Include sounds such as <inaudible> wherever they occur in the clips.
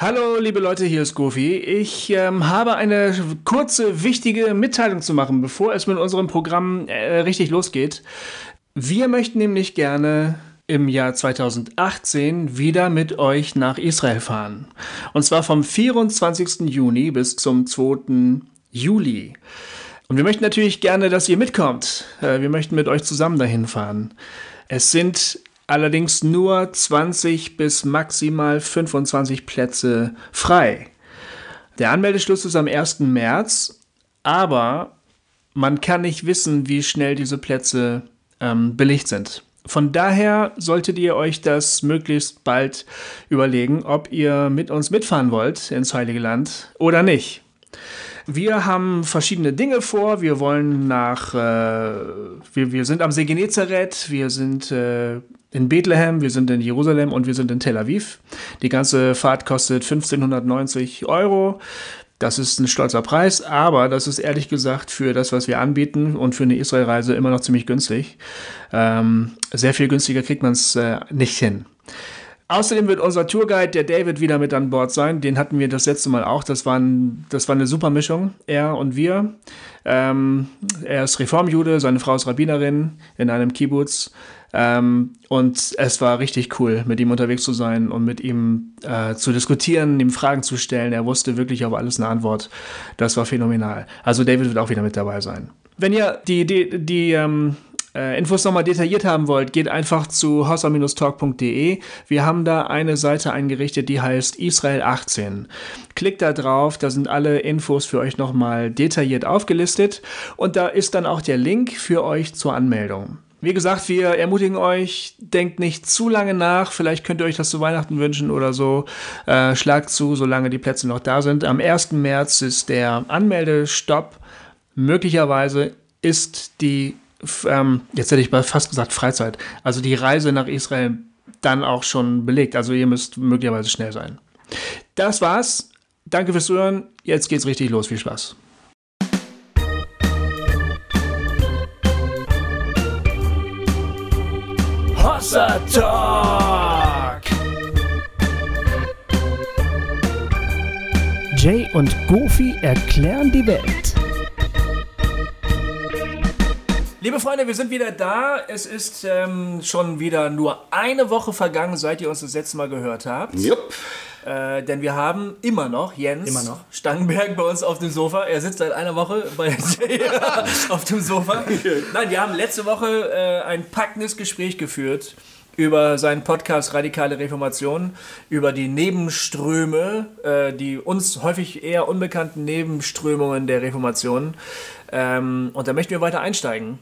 Hallo, liebe Leute, hier ist Gofi. Ich ähm, habe eine kurze, wichtige Mitteilung zu machen, bevor es mit unserem Programm äh, richtig losgeht. Wir möchten nämlich gerne im Jahr 2018 wieder mit euch nach Israel fahren. Und zwar vom 24. Juni bis zum 2. Juli. Und wir möchten natürlich gerne, dass ihr mitkommt. Äh, wir möchten mit euch zusammen dahin fahren. Es sind allerdings nur 20 bis maximal 25 Plätze frei. Der Anmeldeschluss ist am 1. März, aber man kann nicht wissen, wie schnell diese Plätze ähm, belegt sind. Von daher solltet ihr euch das möglichst bald überlegen, ob ihr mit uns mitfahren wollt ins Heilige Land oder nicht. Wir haben verschiedene Dinge vor. Wir wollen nach, äh, wir, wir sind am See Genezareth, wir sind äh, in Bethlehem, wir sind in Jerusalem und wir sind in Tel Aviv. Die ganze Fahrt kostet 1590 Euro. Das ist ein stolzer Preis, aber das ist ehrlich gesagt für das, was wir anbieten und für eine Israelreise immer noch ziemlich günstig. Ähm, sehr viel günstiger kriegt man es äh, nicht hin. Außerdem wird unser Tourguide, der David, wieder mit an Bord sein. Den hatten wir das letzte Mal auch. Das war, das war eine super Mischung, er und wir. Ähm, er ist Reformjude, seine Frau ist Rabbinerin in einem Kibbutz. Ähm, und es war richtig cool, mit ihm unterwegs zu sein und mit ihm äh, zu diskutieren, ihm Fragen zu stellen. Er wusste wirklich auf alles eine Antwort. Das war phänomenal. Also David wird auch wieder mit dabei sein. Wenn ihr die, die, die ähm, äh, Infos nochmal detailliert haben wollt, geht einfach zu hossa-talk.de. Wir haben da eine Seite eingerichtet, die heißt Israel 18. Klickt da drauf, da sind alle Infos für euch nochmal detailliert aufgelistet und da ist dann auch der Link für euch zur Anmeldung. Wie gesagt, wir ermutigen euch, denkt nicht zu lange nach. Vielleicht könnt ihr euch das zu Weihnachten wünschen oder so. Äh, schlagt zu, solange die Plätze noch da sind. Am 1. März ist der Anmeldestopp. Möglicherweise ist die ähm, jetzt hätte ich fast gesagt Freizeit, also die Reise nach Israel dann auch schon belegt. Also ihr müsst möglicherweise schnell sein. Das war's. Danke fürs Zuhören. Jetzt geht's richtig los. Viel Spaß. Hossa Talk! Jay und Goofy erklären die Welt. Liebe Freunde, wir sind wieder da. Es ist ähm, schon wieder nur eine Woche vergangen, seit ihr uns das letzte Mal gehört habt. Jupp. Äh, denn wir haben immer noch Jens immer noch. Stangenberg bei uns auf dem Sofa. Er sitzt seit einer Woche bei <laughs> auf dem Sofa. Nein, wir haben letzte Woche äh, ein packendes Gespräch geführt über seinen Podcast Radikale Reformation, über die Nebenströme, äh, die uns häufig eher unbekannten Nebenströmungen der Reformation. Ähm, und da möchten wir weiter einsteigen.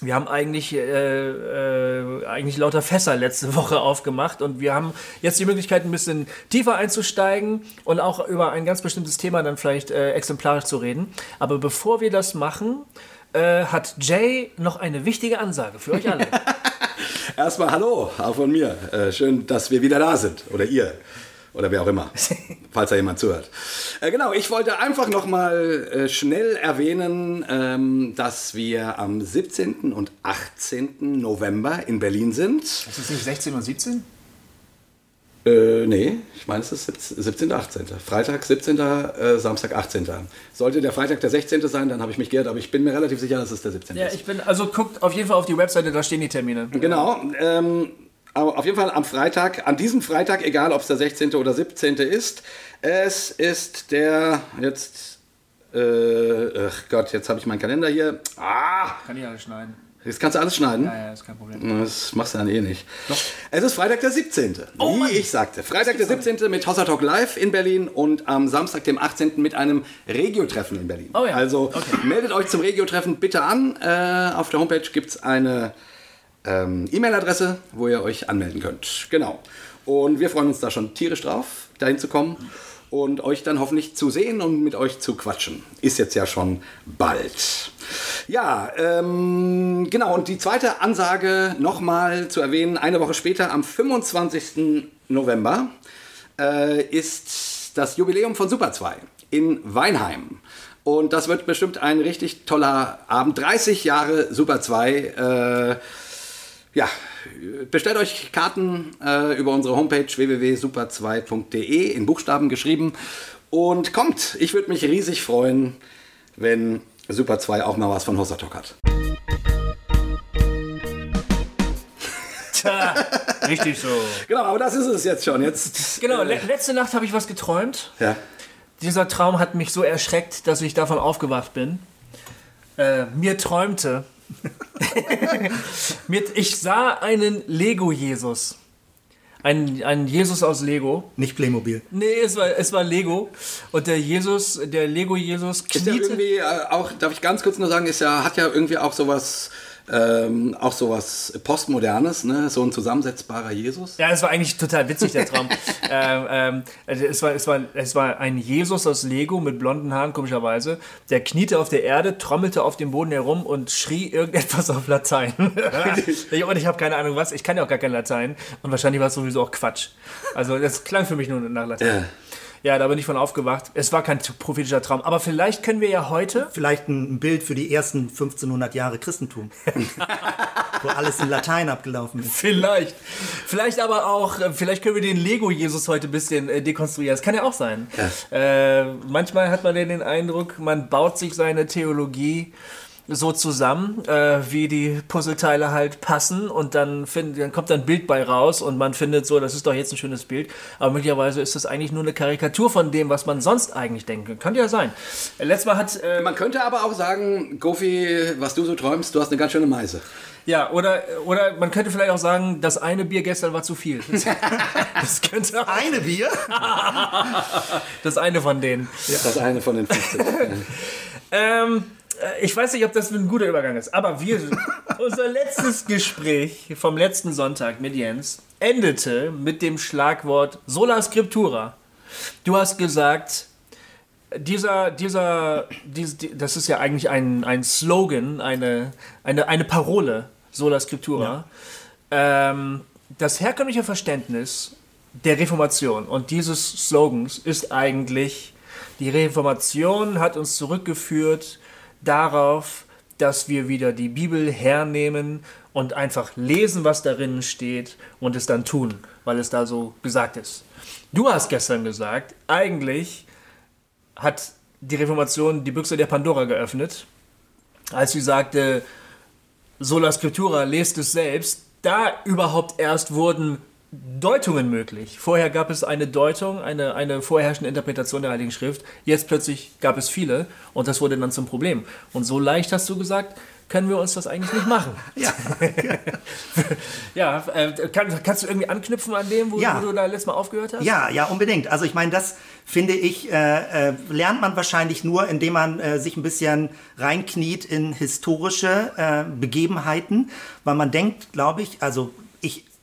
Wir haben eigentlich, äh, äh, eigentlich lauter Fässer letzte <laughs> Woche aufgemacht und wir haben jetzt die Möglichkeit, ein bisschen tiefer einzusteigen und auch über ein ganz bestimmtes Thema dann vielleicht äh, exemplarisch zu reden. Aber bevor wir das machen, äh, hat Jay noch eine wichtige Ansage für euch alle. <laughs> Erstmal Hallo, auch von mir. Äh, schön, dass wir wieder da sind. Oder ihr. Oder wer auch immer. <laughs> falls da jemand zuhört. Äh, genau, ich wollte einfach nochmal äh, schnell erwähnen, ähm, dass wir am 17. und 18. November in Berlin sind. Ist es nicht 16 und 17? Äh, nee, ich meine, es ist 17. 18. Freitag 17., äh, Samstag 18. Sollte der Freitag der 16. sein, dann habe ich mich geirrt, aber ich bin mir relativ sicher, dass es der 17. Ja, ist. ich bin, also guckt auf jeden Fall auf die Webseite, da stehen die Termine. Genau. Ähm, auf jeden Fall am Freitag, an diesem Freitag, egal ob es der 16. oder 17. ist, es ist der, jetzt, äh, ach Gott, jetzt habe ich meinen Kalender hier. Ah! Kann ich alles schneiden. Jetzt kannst du alles schneiden. Ja, ja, ist kein Problem. Das machst du dann eh nicht. Doch. Es ist Freitag der 17. Oh, wie Mann. ich sagte. Freitag der 17. mit Hossa Talk Live in Berlin und am Samstag, dem 18. mit einem Regio-Treffen in Berlin. Oh ja. Also Okay. meldet euch zum Regio-Treffen bitte an. Äh, auf der Homepage gibt es eine ähm, E-Mail-Adresse, wo ihr euch anmelden könnt. Genau. Und wir freuen uns da schon tierisch drauf, dahin zu kommen und euch dann hoffentlich zu sehen und mit euch zu quatschen. Ist jetzt ja schon bald. Ja, ähm, genau. Und die zweite Ansage nochmal zu erwähnen, eine Woche später, am 25. November, äh, ist das Jubiläum von Super 2 in Weinheim. Und das wird bestimmt ein richtig toller Abend. 30 Jahre Super 2. Äh, ja, bestellt euch Karten äh, über unsere Homepage www.super2.de in Buchstaben geschrieben und kommt. Ich würde mich riesig freuen, wenn Super 2 auch mal was von Hosatok hat. Tja, richtig so. Genau, aber das ist es jetzt schon. Jetzt, Genau, le letzte Nacht habe ich was geträumt. ja. Dieser Traum hat mich so erschreckt, dass ich davon aufgewacht bin. Äh, mir träumte. <laughs> mir, ich sah einen Lego-Jesus. Ein, ein Jesus aus Lego. Nicht Playmobil. Nee, es war, es war Lego. Und der Jesus, der Lego-Jesus Ist ja kniete. irgendwie äh, auch, darf ich ganz kurz nur sagen, ist ja, hat ja irgendwie auch sowas, ähm, auch sowas Postmodernes, ne? So ein zusammensetzbarer Jesus. Ja, es war eigentlich total witzig, der Traum. <laughs> ähm, ähm, es, war, es, war, es war ein Jesus aus Lego mit blonden Haaren, komischerweise. Der kniete auf der Erde, trommelte auf dem Boden herum und schrie irgendetwas auf Latein. <laughs> Und ich habe keine Ahnung was. Ich kann ja auch gar kein Latein. Und wahrscheinlich war es sowieso auch Quatsch. Also das klang für mich nur nach Latein. Ja. Ja, da bin ich von aufgewacht. Es war kein prophetischer Traum. Aber vielleicht können wir ja heute Vielleicht ein Bild für die ersten 1500 Jahre Christentum. <laughs> Wo alles in Latein abgelaufen ist. Vielleicht. Vielleicht aber auch, äh, vielleicht können wir den Lego-Jesus heute ein bisschen äh, dekonstruieren. Das kann ja auch sein. Äh, manchmal hat man ja den Eindruck, man baut sich seine Theologie so zusammen, äh, wie die Puzzleteile halt passen und dann, find, dann kommt da ein Bild bei raus und man findet so, das ist doch jetzt ein schönes Bild, aber möglicherweise ist das eigentlich nur eine Karikatur von dem, was man sonst eigentlich denke. Könnte ja sein. Äh, Letztes Mal hat, äh, Man könnte aber auch sagen, Gofi, was du so träumst, du hast eine ganz schöne Meise. ja, oder, oder man könnte vielleicht auch sagen, das eine Bier gestern war zu viel. Das, <laughs> das könnte auch Eine Bier? <laughs> Das eine von denen. Das eine von den 15. <laughs> Ähm, äh, ich weiß nicht, ob das ein guter Übergang ist, aber wir, <laughs> unser letztes Gespräch vom letzten Sonntag mit Jens endete mit dem Schlagwort Sola Scriptura. Du hast gesagt, dieser, dieser, dies, die- das ist ja eigentlich ein, ein Slogan, eine, eine, eine Parole, Sola Scriptura. Ähm, das herkömmliche Verständnis der Reformation und dieses Slogans ist eigentlich, die Reformation hat uns zurückgeführt darauf, dass wir wieder die Bibel hernehmen und einfach lesen, was darin steht und es dann tun, weil es da so gesagt ist. Du hast gestern gesagt, eigentlich hat die Reformation die Büchse der Pandora geöffnet, als sie sagte, sola scriptura, lest es selbst, da überhaupt erst wurden Deutungen möglich. Vorher gab es eine Deutung, eine, eine vorherrschende Interpretation der Heiligen Schrift. Jetzt plötzlich gab es viele und das wurde dann zum Problem. Und so leicht hast du gesagt, können wir uns das eigentlich nicht machen. <laughs> Ja. <laughs> Ja, äh, kann, kannst du irgendwie anknüpfen an dem, wo, Ja. wo du da letztes Mal aufgehört hast? Ja, ja, unbedingt. Also ich meine, das finde ich, äh, äh, lernt man wahrscheinlich nur, indem man äh, sich ein bisschen reinkniet in historische äh, Begebenheiten, weil man denkt, glaube ich, also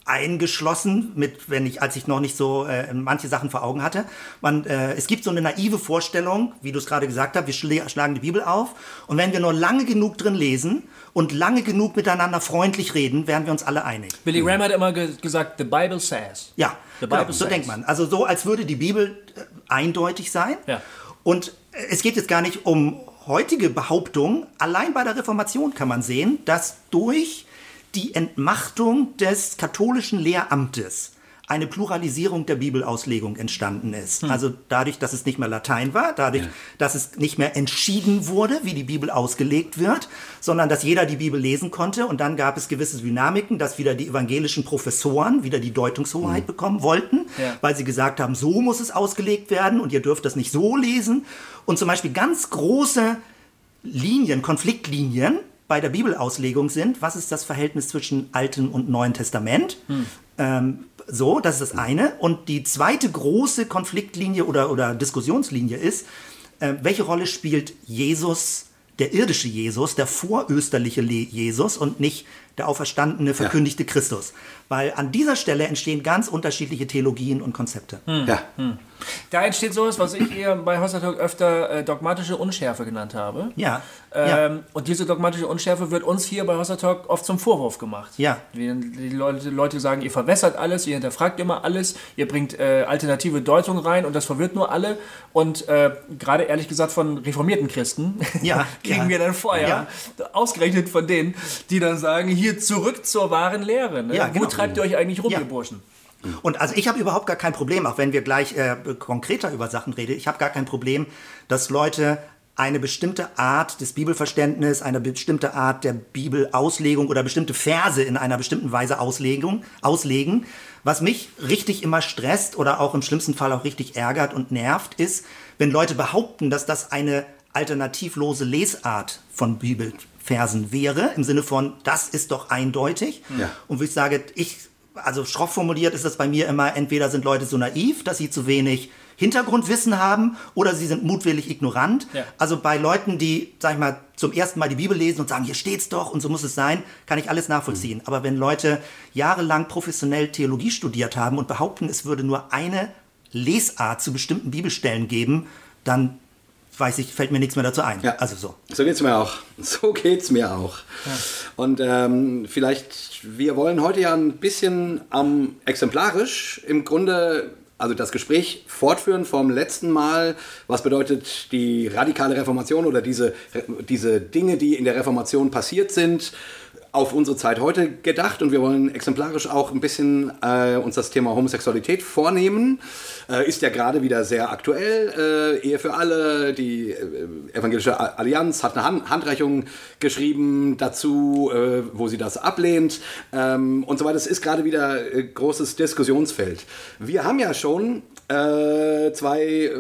eingeschlossen mit, wenn ich, als ich noch nicht so äh, manche Sachen vor Augen hatte. Man, äh, es gibt so eine naive Vorstellung, wie du es gerade gesagt hast, wir schl schlagen die Bibel auf und wenn wir nur lange genug drin lesen und lange genug miteinander freundlich reden, werden wir uns alle einig. Billy Graham hat immer ge gesagt, the Bible says. Ja, The genau, Bible so says. denkt man. Also so, als würde die Bibel äh, eindeutig sein. Ja. Und äh, es geht jetzt gar nicht um heutige Behauptungen. Allein bei der Reformation kann man sehen, dass durch die Entmachtung des katholischen Lehramtes eine Pluralisierung der Bibelauslegung entstanden ist. Hm. Also dadurch, dass es nicht mehr Latein war, dadurch, dass es nicht mehr entschieden wurde, wie die Bibel ausgelegt wird, sondern dass jeder die Bibel lesen konnte. Und dann gab es gewisse Dynamiken, dass wieder die evangelischen Professoren wieder die Deutungshoheit bekommen wollten, Hm. Ja. weil sie gesagt haben, so muss es ausgelegt werden und ihr dürft das nicht so lesen. Und zum Beispiel ganz große Linien, Konfliktlinien bei der Bibelauslegung sind, was ist das Verhältnis zwischen Altem und Neuen Testament? Ähm, so, das ist das eine. Und die zweite große Konfliktlinie oder, oder Diskussionslinie ist, äh, welche Rolle spielt Jesus, der irdische Jesus, der vorösterliche Le Jesus und nicht der auferstandene, verkündigte Christus? Weil an dieser Stelle entstehen ganz unterschiedliche Theologien und Konzepte. Ja. Da entsteht sowas, was ich eher bei Hostertalk öfter äh, dogmatische Unschärfe genannt habe. Ja. Ähm, ja. Und diese dogmatische Unschärfe wird uns hier bei Hostertalk oft zum Vorwurf gemacht. Ja. Die, die Leute, Leute sagen, ihr verwässert alles, ihr hinterfragt immer alles, ihr bringt äh, alternative Deutungen rein und das verwirrt nur alle. Und äh, gerade ehrlich gesagt von reformierten Christen Ja, <laughs> kriegen ja. wir dann Feuer. Ja. Ausgerechnet von denen, die dann sagen, hier zurück zur wahren Lehre. Ne? Ja, genau. Wo treibt ihr euch eigentlich rum, ihr Burschen? Und also ich habe überhaupt gar kein Problem, auch wenn wir gleich äh, konkreter über Sachen reden, ich habe gar kein Problem, dass Leute eine bestimmte Art des Bibelverständnisses, eine bestimmte Art der Bibelauslegung oder bestimmte Verse in einer bestimmten Weise Auslegung, auslegen. Was mich richtig immer stresst oder auch im schlimmsten Fall auch richtig ärgert und nervt, ist, wenn Leute behaupten, dass das eine alternativlose Lesart von Bibelversen wäre, im Sinne von, das ist doch eindeutig. Ja. Und wo ich sage, ich, also schroff formuliert ist das bei mir immer, entweder sind Leute so naiv, dass sie zu wenig Hintergrundwissen haben oder sie sind mutwillig ignorant. Ja. Also bei Leuten, die, sag ich mal, zum ersten Mal die Bibel lesen und sagen, hier steht's doch und so muss es sein, kann ich alles nachvollziehen. Aber wenn Leute jahrelang professionell Theologie studiert haben und behaupten, es würde nur eine Lesart zu bestimmten Bibelstellen geben, dann weiß ich, fällt mir nichts mehr dazu ein. Ja. Also so. So geht's mir auch. <laughs> So geht's mir auch. Und ähm, vielleicht, wir wollen heute ja ein bisschen ähm, exemplarisch im Grunde, also das Gespräch fortführen vom letzten Mal. Was bedeutet die radikale Reformation oder diese, diese Dinge, die in der Reformation passiert sind? Auf unsere Zeit heute gedacht und wir wollen exemplarisch auch ein bisschen äh, uns das Thema Homosexualität vornehmen. Äh, ist ja gerade wieder sehr aktuell. Äh, Ehe für alle, die äh, Evangelische Allianz hat eine Han Handreichung geschrieben dazu, äh, wo sie das ablehnt ähm, und so weiter. Es ist gerade wieder äh, großes Diskussionsfeld. Wir haben ja schon äh, zwei, äh,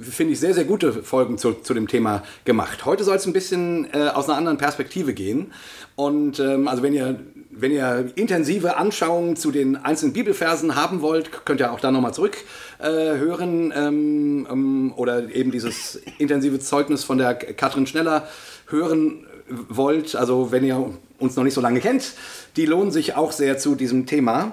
finde ich, sehr, sehr gute Folgen zu, zu dem Thema gemacht. Heute soll es ein bisschen äh, aus einer anderen Perspektive gehen. Und ähm, also wenn ihr, wenn ihr intensive Anschauungen zu den einzelnen Bibelversen haben wollt, könnt ihr auch da nochmal zurück äh, hören ähm, ähm, oder eben dieses intensive Zeugnis von der Katrin Schneller hören wollt. Also wenn ihr uns noch nicht so lange kennt, die lohnen sich auch sehr zu diesem Thema.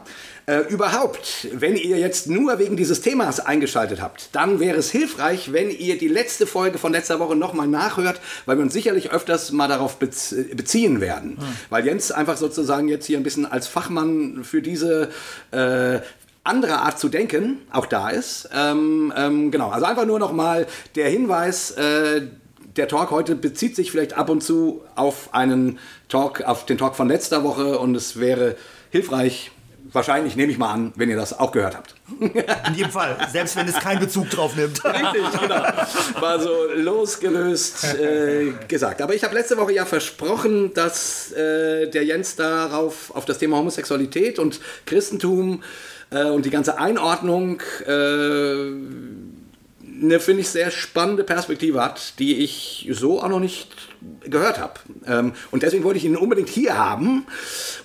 Äh, überhaupt, wenn ihr jetzt nur wegen dieses Themas eingeschaltet habt, dann wäre es hilfreich, wenn ihr die letzte Folge von letzter Woche nochmal nachhört, weil wir uns sicherlich öfters mal darauf bez beziehen werden. Weil Jens einfach sozusagen jetzt hier ein bisschen als Fachmann für diese äh, andere Art zu denken auch da ist. Ähm, ähm, genau, also einfach nur nochmal der Hinweis, äh, der Talk heute bezieht sich vielleicht ab und zu auf einen Talk, auf den Talk von letzter Woche und es wäre hilfreich, wahrscheinlich nehme ich mal an, wenn ihr das auch gehört habt. In jedem Fall, selbst wenn es keinen Bezug drauf nimmt. <laughs> Richtig, genau. War so losgelöst äh, gesagt. Aber ich habe letzte Woche ja versprochen, dass äh, der Jens darauf auf das Thema Homosexualität und Christentum äh, und die ganze Einordnung äh, eine, finde ich, sehr spannende Perspektive hat, die ich so auch noch nicht gehört habe. Ähm, und deswegen wollte ich ihn unbedingt hier haben.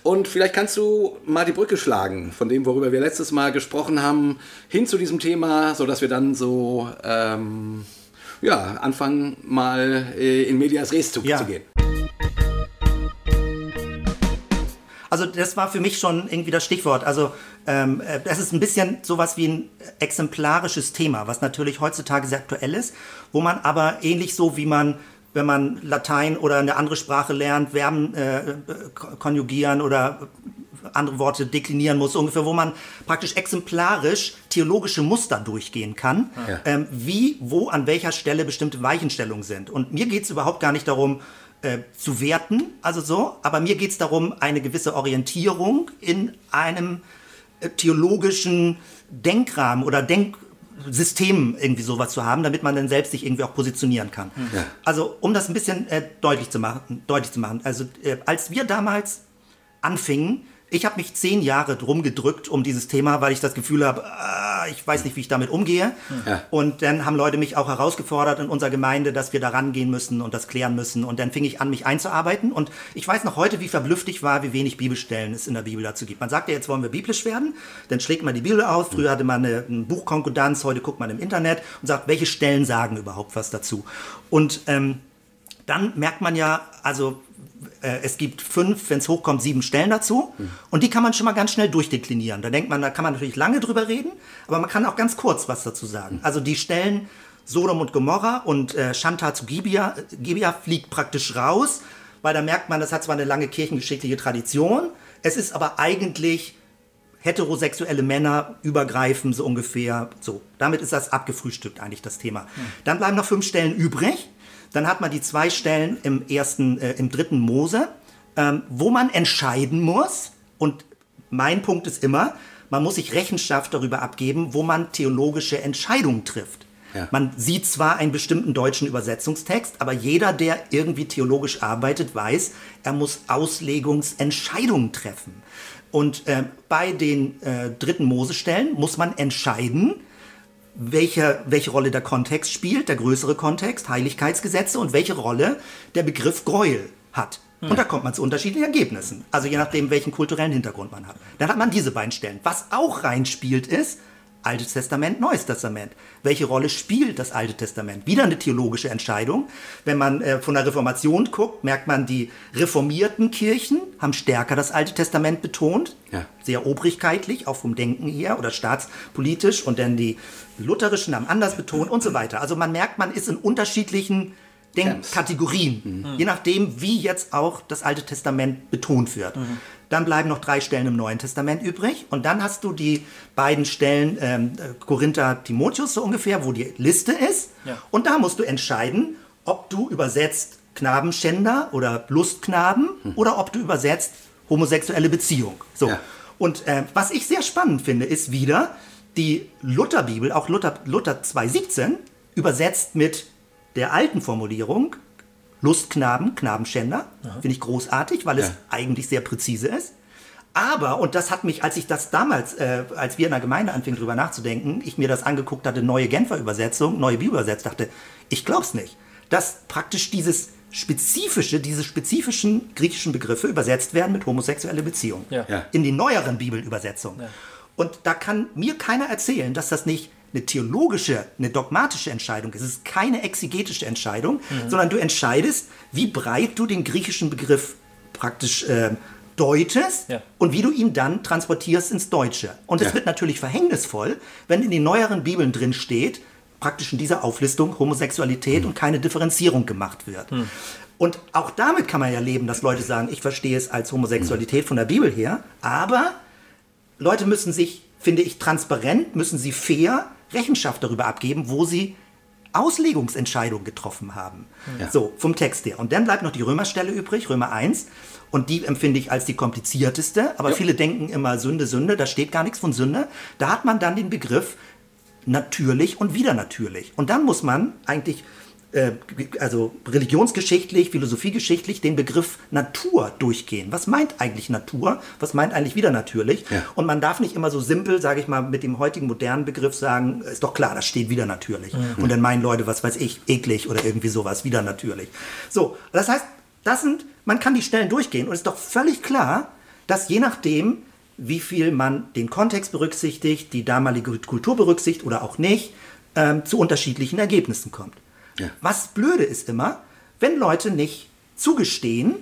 Und vielleicht kannst du mal die Brücke schlagen von dem, worüber wir letztes Mal gesprochen haben, hin zu diesem Thema, sodass wir dann so ähm, ja, anfangen, mal äh, in Medias Res zu, Ja. zu gehen. Also das war für mich schon irgendwie das Stichwort. Also ähm, äh, das ist ein bisschen sowas wie ein exemplarisches Thema, was natürlich heutzutage sehr aktuell ist, wo man aber ähnlich so wie man wenn man Latein oder eine andere Sprache lernt, Verben äh, äh, konjugieren oder andere Worte deklinieren muss, ungefähr, wo man praktisch exemplarisch theologische Muster durchgehen kann, Ja. ähm, wie, wo, an welcher Stelle bestimmte Weichenstellungen sind. Und mir geht es überhaupt gar nicht darum, äh, zu werten, also so, aber mir geht es darum, eine gewisse Orientierung in einem äh, theologischen Denkrahmen oder Denksystem irgendwie sowas zu haben, damit man dann selbst sich irgendwie auch positionieren kann. Ja. Also um das ein bisschen äh, deutlich zu machen, deutlich zu machen. Also äh, als wir damals anfingen, ich habe mich zehn Jahre drum gedrückt um dieses Thema, weil ich das Gefühl habe, ah, ich weiß nicht, wie ich damit umgehe. Ja. Und dann haben Leute mich auch herausgefordert in unserer Gemeinde, dass wir da rangehen müssen und das klären müssen. Und dann fing ich an, mich einzuarbeiten. Und ich weiß noch heute, wie verblüfft ich war, wie wenig Bibelstellen es in der Bibel dazu gibt. Man sagt ja, jetzt wollen wir biblisch werden. Dann schlägt man die Bibel auf. Früher hatte man eine, eine Buchkonkordanz, heute guckt man im Internet und sagt, welche Stellen sagen überhaupt was dazu. Und ähm, dann merkt man ja, also äh, es gibt fünf, wenn es hochkommt, sieben Stellen dazu. Und die kann man schon mal ganz schnell durchdeklinieren. Da denkt man, da kann man natürlich lange drüber reden, aber man kann auch ganz kurz was dazu sagen. Also die Stellen Sodom und Gomorra und äh, Shanta zu Gibea, Gibea fliegt praktisch raus, weil da merkt man, das hat zwar eine lange kirchengeschichtliche Tradition, es ist aber eigentlich heterosexuelle Männer übergreifen, so ungefähr. So, damit ist das abgefrühstückt eigentlich das Thema. Dann bleiben noch fünf Stellen übrig. Dann hat man die zwei Stellen im ersten, äh, im dritten Mose, ähm, wo man entscheiden muss. Und mein Punkt ist immer, man muss sich Rechenschaft darüber abgeben, wo man theologische Entscheidungen trifft. Ja. Man sieht zwar einen bestimmten deutschen Übersetzungstext, aber jeder, der irgendwie theologisch arbeitet, weiß, er muss Auslegungsentscheidungen treffen. Und äh, bei den äh, dritten Mose-Stellen muss man entscheiden, welche, welche Rolle der Kontext spielt, der größere Kontext, Heiligkeitsgesetze und welche Rolle der Begriff Gräuel hat. Und da kommt man zu unterschiedlichen Ergebnissen. Also je nachdem, welchen kulturellen Hintergrund man hat. Dann hat man diese beiden Stellen. Was auch reinspielt ist, Altes Testament, Neues Testament. Welche Rolle spielt das Alte Testament? Wieder eine theologische Entscheidung. Wenn man äh, von der Reformation guckt, merkt man, die reformierten Kirchen haben stärker das Alte Testament betont. Ja. Sehr obrigkeitlich, auch vom Denken her oder staatspolitisch. Und dann die lutherischen haben anders betont und so weiter. Also man merkt, man ist in unterschiedlichen Denkkategorien, je nachdem, wie jetzt auch das Alte Testament betont wird. Dann bleiben noch drei Stellen im Neuen Testament übrig und dann hast du die beiden Stellen ähm, Korinther, Timotheus so ungefähr, wo die Liste ist. Ja. Und da musst du entscheiden, ob du übersetzt Knabenschänder oder Lustknaben oder ob du übersetzt homosexuelle Beziehung. So. Ja. Und äh, was ich sehr spannend finde, ist wieder die Lutherbibel, auch Luther, Luther 2.17, übersetzt mit der alten Formulierung Lustknaben, Knabenschänder. Finde ich großartig, weil es Ja. eigentlich sehr präzise ist. Aber, und das hat mich, als ich das damals, äh, als wir in der Gemeinde anfingen drüber nachzudenken, ich mir das angeguckt hatte, neue Genfer Übersetzung, neue Bibelübersetzung, dachte, ich glaub's nicht, dass praktisch dieses spezifische, diese spezifischen griechischen Begriffe übersetzt werden mit homosexuelle Beziehung. Ja. Ja. In die neueren Bibelübersetzungen. Und da kann mir keiner erzählen, dass das nicht eine theologische, eine dogmatische Entscheidung ist. Es ist keine exegetische Entscheidung, sondern du entscheidest, wie breit du den griechischen Begriff praktisch äh, deutest Ja. und wie du ihn dann transportierst ins Deutsche. Und es Ja. wird natürlich verhängnisvoll, wenn in den neueren Bibeln drin steht, praktisch in dieser Auflistung Homosexualität und keine Differenzierung gemacht wird. Und auch damit kann man ja leben, dass Leute sagen, ich verstehe es als Homosexualität von der Bibel her, aber Leute müssen sich, finde ich, transparent, müssen sie fair Rechenschaft darüber abgeben, wo sie Auslegungsentscheidungen getroffen haben. Ja. So, vom Text her. Und dann bleibt noch die Römerstelle übrig, Römer 1. Und die empfinde ich als die komplizierteste. Aber Ja. viele denken immer Sünde, Sünde. Da steht gar nichts von Sünde. Da hat man dann den Begriff natürlich und wieder natürlich. Und dann muss man eigentlich, äh, also religionsgeschichtlich, philosophiegeschichtlich, den Begriff Natur durchgehen. Was meint eigentlich Natur? Was meint eigentlich wieder natürlich? Ja. Und man darf nicht immer so simpel, sage ich mal, mit dem heutigen modernen Begriff sagen, ist doch klar, das steht wieder natürlich. Und dann meinen Leute, was weiß ich, eklig oder irgendwie sowas, wieder natürlich. So, das heißt, das sind, man kann die Stellen durchgehen und es ist doch völlig klar, dass je nachdem, wie viel man den Kontext berücksichtigt, die damalige Kultur berücksichtigt oder auch nicht, ähm, zu unterschiedlichen Ergebnissen kommt. Ja. Was blöde ist immer, wenn Leute nicht zugestehen,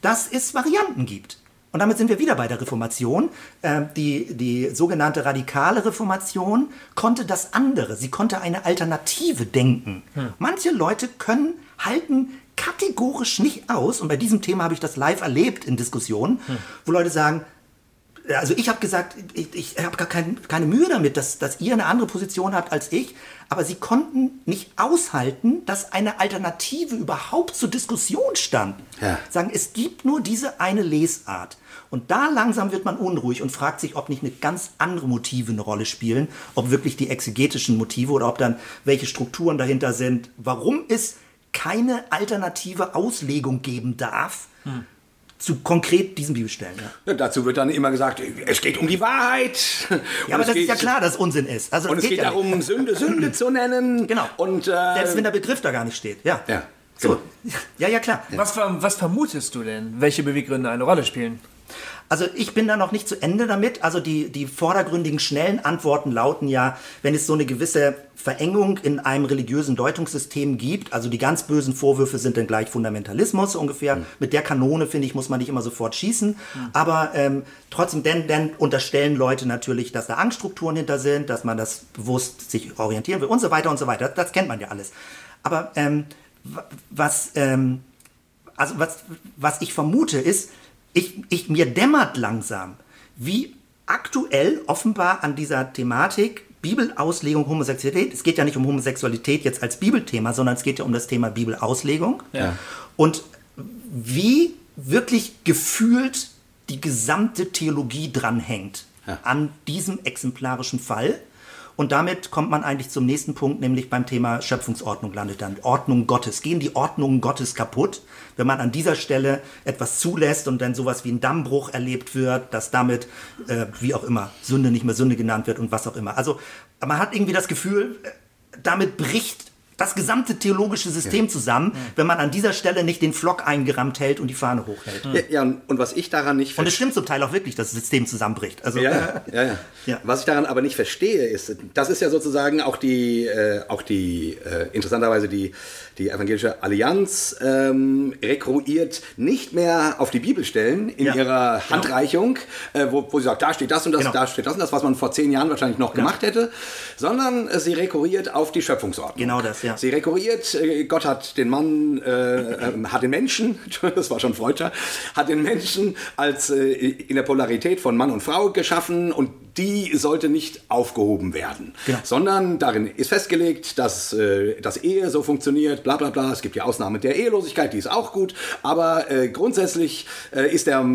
dass es Varianten gibt. Und damit sind wir wieder bei der Reformation. Ähm, die, die sogenannte radikale Reformation konnte das andere. Sie konnte eine Alternative denken. Manche Leute können, halten kategorisch nicht aus, und bei diesem Thema habe ich das live erlebt in Diskussionen, wo Leute sagen, also ich habe gesagt, ich, ich habe gar kein, keine Mühe damit, dass, dass ihr eine andere Position habt als ich, aber sie konnten nicht aushalten, dass eine Alternative überhaupt zur Diskussion stand. Ja. Sagen, es gibt nur diese eine Lesart. Und da langsam wird man unruhig und fragt sich, ob nicht eine ganz andere Motive eine Rolle spielen, ob wirklich die exegetischen Motive oder ob dann welche Strukturen dahinter sind, warum es keine alternative Auslegung geben darf zu konkret diesen Bibelstellen. Ja. Ja, dazu wird dann immer gesagt, es geht um die Wahrheit. Ja, aber das ist ja klar, dass Unsinn ist. Also Und es geht ja darum, nicht. Sünde, Sünde <laughs> zu nennen. Genau. Und äh, Selbst wenn der Begriff da gar nicht steht. Ja. Ja, So. <laughs> Ja, ja, klar. Was, was vermutest du denn, welche Beweggründe eine Rolle spielen? Also ich bin da noch nicht zu Ende damit. Also die, die vordergründigen, schnellen Antworten lauten ja, wenn es so eine gewisse Verengung in einem religiösen Deutungssystem gibt, also die ganz bösen Vorwürfe sind dann gleich Fundamentalismus ungefähr. Mhm. Mit der Kanone, finde ich, muss man nicht immer sofort schießen. Mhm. Aber ähm, trotzdem, denn, denn unterstellen Leute natürlich, dass da Angststrukturen hinter sind, dass man das bewusst sich orientieren will und so weiter und so weiter. Das, das kennt man ja alles. Aber ähm, was, ähm, also was, was ich vermute ist, ich, ich, mir dämmert langsam, wie aktuell offenbar an dieser Thematik Bibelauslegung Homosexualität, es geht ja nicht um Homosexualität jetzt als Bibelthema, sondern es geht ja um das Thema Bibelauslegung. Ja. Und wie wirklich gefühlt die gesamte Theologie dranhängt ja. an diesem exemplarischen Fall. Und damit kommt man eigentlich zum nächsten Punkt, nämlich beim Thema Schöpfungsordnung landet dann. Ordnung Gottes. Gehen die Ordnungen Gottes kaputt, wenn man an dieser Stelle etwas zulässt und dann sowas wie ein Dammbruch erlebt wird, dass damit, äh, wie auch immer, Sünde nicht mehr Sünde genannt wird und was auch immer. Also man hat irgendwie das Gefühl, äh, damit bricht das gesamte theologische System ja. zusammen, wenn man an dieser Stelle nicht den Flock eingerammt hält und die Fahne hochhält. Ja, ja und, und, was ich daran nicht Und es stimmt zum Teil auch wirklich, dass das System zusammenbricht. Also, <laughs> ja, ja, ja, Was ich daran aber nicht verstehe, ist, das ist ja sozusagen auch die, äh, auch die äh, interessanterweise die die evangelische Allianz ähm, rekrutiert nicht mehr auf die Bibelstellen in ihrer genau. Handreichung, äh, wo, wo, sie sagt, da steht das und das, genau. da steht das und das, was man vor zehn Jahren wahrscheinlich noch gemacht hätte, sondern sie rekurriert auf die Schöpfungsordnung. Genau das, ja. Sie rekurriert, äh, Gott hat den Mann, äh, ähm, hat den Menschen, <laughs> das war schon Freudscher, hat den Menschen als äh, in der Polarität von Mann und Frau geschaffen und die sollte nicht aufgehoben werden, genau. sondern darin ist festgelegt, dass äh, das Ehe so funktioniert, bla bla bla. Es gibt ja Ausnahmen der Ehelosigkeit, die ist auch gut, aber äh, grundsätzlich äh, ist, der,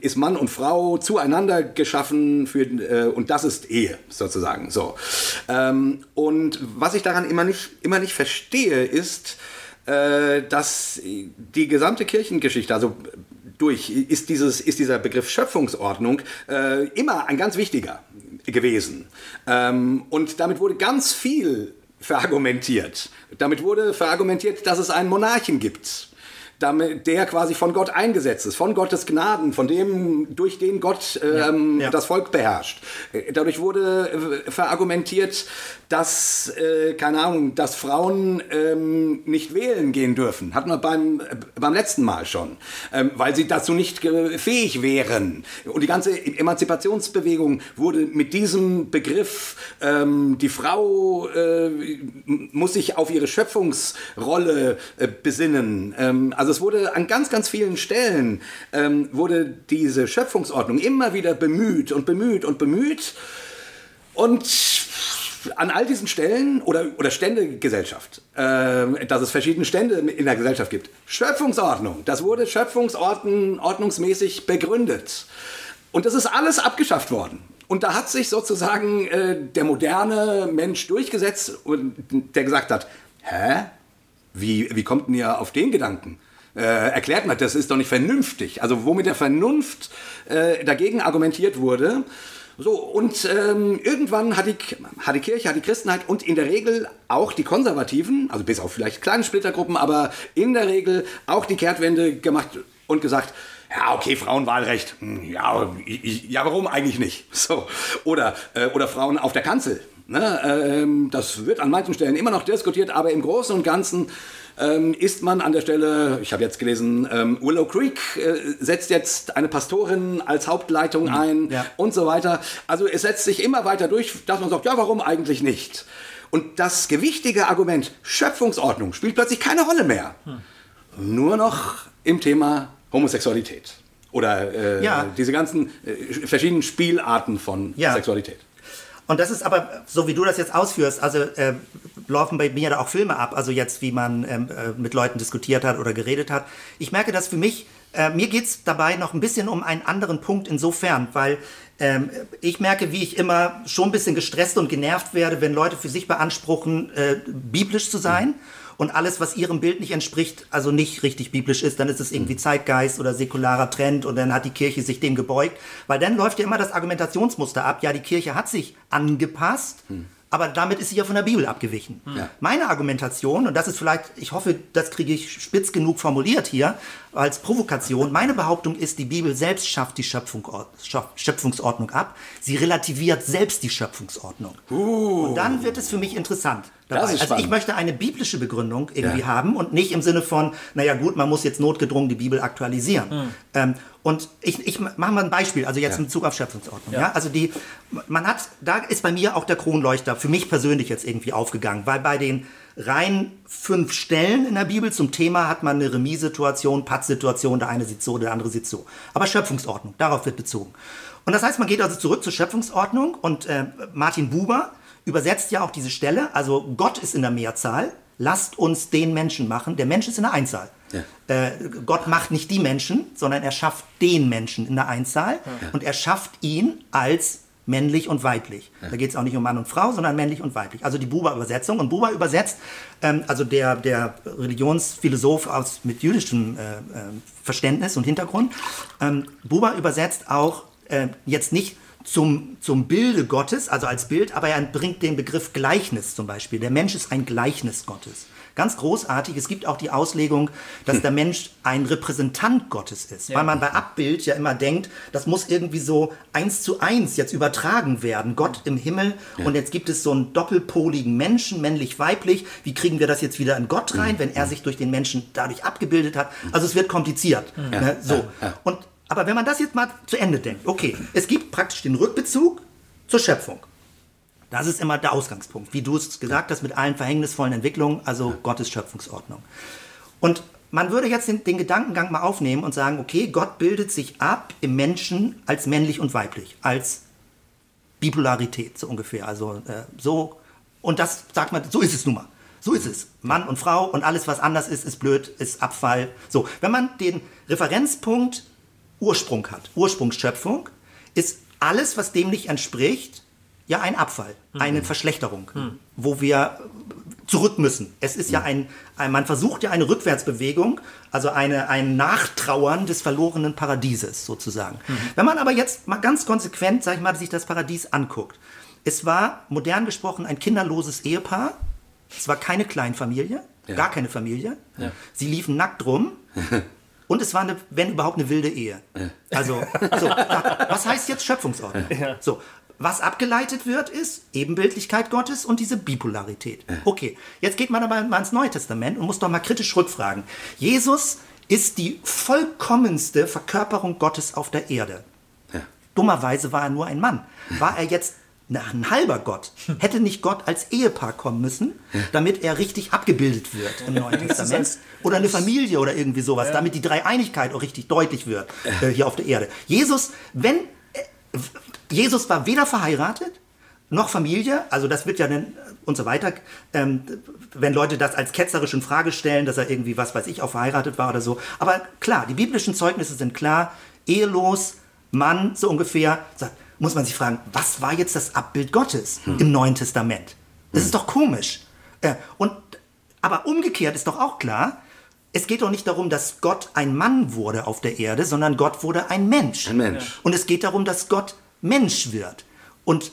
ist Mann und Frau zueinander geschaffen für, äh, und das ist Ehe sozusagen. So. Ähm, und was ich daran immer nicht, immer nicht verstehe, ist, äh, dass die gesamte Kirchengeschichte, also durch ist, dieses, ist dieser Begriff Schöpfungsordnung äh, immer ein ganz wichtiger gewesen. Ähm, und damit wurde ganz viel verargumentiert. Damit wurde verargumentiert, dass es einen Monarchen gibt damit, der quasi von Gott eingesetzt ist, von Gottes Gnaden, von dem, durch den Gott ähm, ja, ja. das Volk beherrscht. Dadurch wurde äh, verargumentiert, dass, äh, keine Ahnung, dass Frauen ähm, nicht wählen gehen dürfen. Hatten wir beim, äh, beim letzten Mal schon, ähm, weil sie dazu nicht fähig wären. Und die ganze Emanzipationsbewegung wurde mit diesem Begriff, ähm, die Frau äh, muss sich auf ihre Schöpfungsrolle äh, besinnen. Ähm, also also es wurde an ganz, ganz vielen Stellen ähm, wurde diese Schöpfungsordnung immer wieder bemüht und bemüht und bemüht. Und an all diesen Stellen oder, oder Ständegesellschaft, äh, dass es verschiedene Stände in der Gesellschaft gibt. Schöpfungsordnung, das wurde schöpfungsordnungsmäßig begründet. Und das ist alles abgeschafft worden. Und da hat sich sozusagen äh, der moderne Mensch durchgesetzt und der gesagt hat, hä? Wie, wie kommt denn ihr auf den Gedanken? Äh, erklärt man, das ist doch nicht vernünftig. Also wo mit der Vernunft äh, dagegen argumentiert wurde. So, und ähm, irgendwann hat die, hat die Kirche, hat die Christenheit und in der Regel auch die Konservativen, also bis auf vielleicht kleine Splittergruppen, aber in der Regel auch die Kehrtwende gemacht und gesagt, ja, okay, Frauenwahlrecht, hm, ja, ja, warum eigentlich nicht? <laughs> So. Oder, äh, oder Frauen auf der Kanzel. Ne? Ähm, das wird an manchen Stellen immer noch diskutiert, aber im Großen und Ganzen ähm, ist man an der Stelle, ich habe jetzt gelesen, ähm, Willow Creek äh, setzt jetzt eine Pastorin als Hauptleitung mhm. ein ja. und so weiter. Also es setzt sich immer weiter durch, dass man sagt, ja, warum eigentlich nicht? Und das gewichtige Argument Schöpfungsordnung spielt plötzlich keine Rolle mehr. Hm. Nur noch im Thema Homosexualität. Oder äh, ja. diese ganzen äh, verschiedenen Spielarten von ja. Sexualität. Und das ist aber, so wie du das jetzt ausführst, also äh, laufen bei mir da auch Filme ab, also jetzt, wie man ähm, äh, mit Leuten diskutiert hat oder geredet hat. Ich merke das für mich, äh, mir geht es dabei noch ein bisschen um einen anderen Punkt insofern, weil ähm, ich merke, wie ich immer schon ein bisschen gestresst und genervt werde, wenn Leute für sich beanspruchen, äh, biblisch zu sein. Mhm und alles, was ihrem Bild nicht entspricht, also nicht richtig biblisch ist, dann ist es irgendwie Zeitgeist oder säkularer Trend und dann hat die Kirche sich dem gebeugt, weil dann läuft ja immer das Argumentationsmuster ab, ja, die Kirche hat sich angepasst, hm. Aber damit ist sie ja von der Bibel abgewichen. Ja. Meine Argumentation, und das ist vielleicht, ich hoffe, das kriege ich spitz genug formuliert hier, als Provokation, meine Behauptung ist, die Bibel selbst schafft die Schöpfung, Schöpf- Schöpfungsordnung ab. Sie relativiert selbst die Schöpfungsordnung. Und dann wird es für mich interessant. Dabei. Das ist also ich möchte eine biblische Begründung irgendwie Ja. haben und nicht im Sinne von, naja gut, man muss jetzt notgedrungen die Bibel aktualisieren. Hm. Ähm, und ich, ich mache mal ein Beispiel, also jetzt in Bezug auf Schöpfungsordnung. Ja. Also die, man hat, da ist bei mir auch der Kronleuchter für mich persönlich jetzt irgendwie aufgegangen, weil bei den rein fünf Stellen in der Bibel zum Thema hat man eine Remis-Situation, Patz-Situation, der eine sieht so, der andere sieht so. Aber Schöpfungsordnung, darauf wird bezogen. Und das heißt, man geht also zurück zur Schöpfungsordnung und äh, Martin Buber übersetzt ja auch diese Stelle, also Gott ist in der Mehrzahl, lasst uns den Menschen machen, der Mensch ist in der Einzahl. Ja. Äh, Gott macht nicht die Menschen, sondern er schafft den Menschen in der Einzahl und er schafft ihn als männlich und weiblich. Da geht es auch nicht um Mann und Frau, sondern männlich und weiblich. Also die Buber-Übersetzung. Und Buber übersetzt, ähm, also der, der Religionsphilosoph aus, mit jüdischem äh, äh, Verständnis und Hintergrund, ähm, Buber übersetzt auch äh, jetzt nicht zum, zum Bilde Gottes, also als Bild, aber er bringt den Begriff Gleichnis zum Beispiel. Der Mensch ist ein Gleichnis Gottes. Ganz großartig. Es gibt auch die Auslegung, dass der Mensch ein Repräsentant Gottes ist. Weil man bei Abbild ja immer denkt, das muss irgendwie so eins zu eins jetzt übertragen werden. Gott im Himmel und jetzt gibt es so einen doppelpoligen Menschen, männlich-weiblich. Wie kriegen wir das jetzt wieder in Gott rein, wenn er sich durch den Menschen dadurch abgebildet hat? Also es wird kompliziert. Ne? So. Und, aber wenn man das jetzt mal zu Ende denkt, okay, es gibt praktisch den Rückbezug zur Schöpfung. Das ist immer der Ausgangspunkt, wie du es gesagt hast, mit allen verhängnisvollen Entwicklungen, also Gottes Schöpfungsordnung. Und man würde jetzt den, den Gedankengang mal aufnehmen und sagen, okay, Gott bildet sich ab im Menschen als männlich und weiblich, als Bipolarität so ungefähr. Also äh, so, und das sagt man, so ist es nun mal. So ist es. Mann und Frau und alles, was anders ist, ist blöd, ist Abfall. So, wenn man den Referenzpunkt Ursprung hat, Ursprungsschöpfung, ist alles, was dem nicht entspricht, ja ein Abfall, eine Verschlechterung, wo wir zurück müssen. Es ist ja ein, ein, man versucht ja eine Rückwärtsbewegung, also eine, ein Nachtrauern des verlorenen Paradieses sozusagen. Wenn man aber jetzt mal ganz konsequent, sag ich mal, sich das Paradies anguckt. Es war, modern gesprochen, ein kinderloses Ehepaar. Es war keine Kleinfamilie, gar keine Familie. Sie liefen nackt rum. <laughs> Und es war eine, wenn überhaupt, eine wilde Ehe. Also, so, was heißt jetzt Schöpfungsordnung? So, was abgeleitet wird, ist Ebenbildlichkeit Gottes und diese Bipolarität. Okay, jetzt geht man aber mal ins Neue Testament und muss doch mal kritisch rückfragen. Jesus ist die vollkommenste Verkörperung Gottes auf der Erde. Dummerweise war er nur ein Mann. War er jetzt ein halber Gott? Hätte nicht Gott als Ehepaar kommen müssen, damit er richtig abgebildet wird im Neuen Testament? Oder eine Familie oder irgendwie sowas, damit die Dreieinigkeit auch richtig deutlich wird äh, hier auf der Erde. Jesus, wenn äh, Jesus war weder verheiratet noch Familie, also das wird ja dann und so weiter, ähm, wenn Leute das als ketzerisch in Frage stellen, dass er irgendwie, was weiß ich, auch verheiratet war oder so. Aber klar, die biblischen Zeugnisse sind klar, ehelos, Mann, so ungefähr, sagt, muss man sich fragen, was war jetzt das Abbild Gottes im Neuen Testament? Das ist doch komisch. Äh, und, aber umgekehrt ist doch auch klar, es geht doch nicht darum, dass Gott ein Mann wurde auf der Erde, sondern Gott wurde ein Mensch. Ein Mensch. Und es geht darum, dass Gott Mensch wird. Und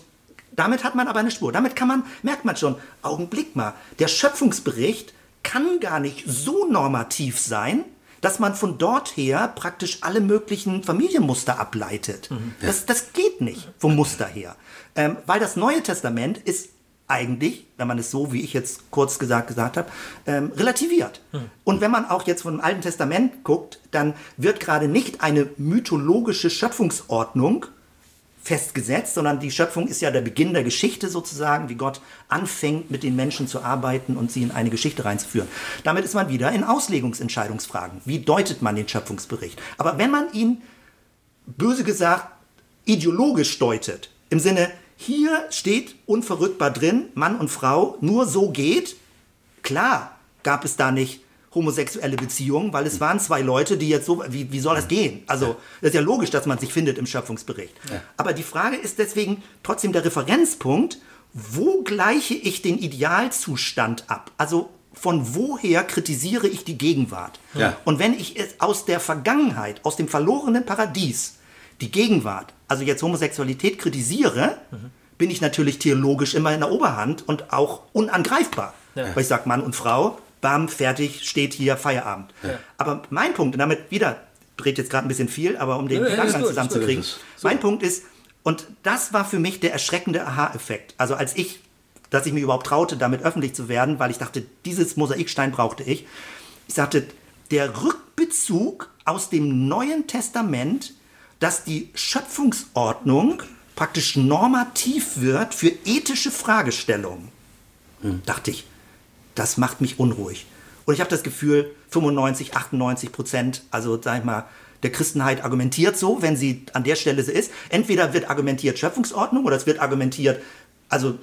damit hat man aber eine Spur. Damit kann man, merkt man schon, Augenblick mal, der Schöpfungsbericht kann gar nicht so normativ sein, dass man von dort her praktisch alle möglichen Familienmuster ableitet. Das, das geht nicht vom Muster her. Ähm, weil das Neue Testament ist eigentlich, wenn man es so, wie ich jetzt kurz gesagt gesagt habe, ähm, relativiert. Und wenn man auch jetzt vom Alten Testament guckt, dann wird gerade nicht eine mythologische Schöpfungsordnung festgesetzt, sondern die Schöpfung ist ja der Beginn der Geschichte sozusagen, wie Gott anfängt, mit den Menschen zu arbeiten und sie in eine Geschichte reinzuführen. Damit ist man wieder in Auslegungsentscheidungsfragen. Wie deutet man den Schöpfungsbericht? Aber wenn man ihn, böse gesagt, ideologisch deutet, im Sinne, hier steht unverrückbar drin, Mann und Frau, nur so geht, klar gab es da nicht homosexuelle Beziehungen, weil es waren zwei Leute, die jetzt so, wie, wie soll das gehen? Also, das ist ja logisch, dass man sich findet im Schöpfungsbericht. Aber die Frage ist deswegen trotzdem der Referenzpunkt, wo gleiche ich den Idealzustand ab? Also, von woher kritisiere ich die Gegenwart? Ja. Und wenn ich es aus der Vergangenheit, aus dem verlorenen Paradies, die Gegenwart, also jetzt Homosexualität kritisiere, bin ich natürlich theologisch immer in der Oberhand und auch unangreifbar. Weil ich sage, Mann und Frau, bam, fertig, steht hier, Feierabend. Aber mein Punkt, und damit wieder, dreht jetzt gerade ein bisschen viel, aber um den Ja, ja, Gedanken gut, zusammenzukriegen. Mein Punkt ist, und das war für mich der erschreckende Aha-Effekt. Also als ich, dass ich mir überhaupt traute, damit öffentlich zu werden, weil ich dachte, dieses Mosaikstein brauchte ich. Ich sagte, der Rückbezug aus dem Neuen Testament, dass die Schöpfungsordnung praktisch normativ wird für ethische Fragestellungen. Dachte ich, das macht mich unruhig. Und ich habe das Gefühl, 95, 98 Prozent, also sag ich mal, der Christenheit argumentiert so, wenn sie an der Stelle so ist. Entweder wird argumentiert Schöpfungsordnung oder es wird argumentiert, also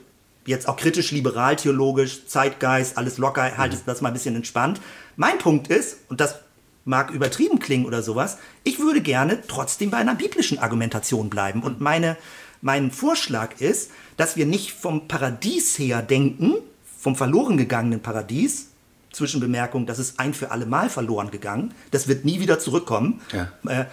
jetzt auch kritisch, liberal, theologisch, Zeitgeist, alles locker, haltet das mal ein bisschen entspannt. Mein Punkt ist, und das mag übertrieben klingen oder sowas, ich würde gerne trotzdem bei einer biblischen Argumentation bleiben. Und meine, mein Vorschlag ist, dass wir nicht vom Paradies her denken, vom verloren gegangenen Paradies, Zwischenbemerkung, das ist ein für alle Mal verloren gegangen, das wird nie wieder zurückkommen. Ja. Äh,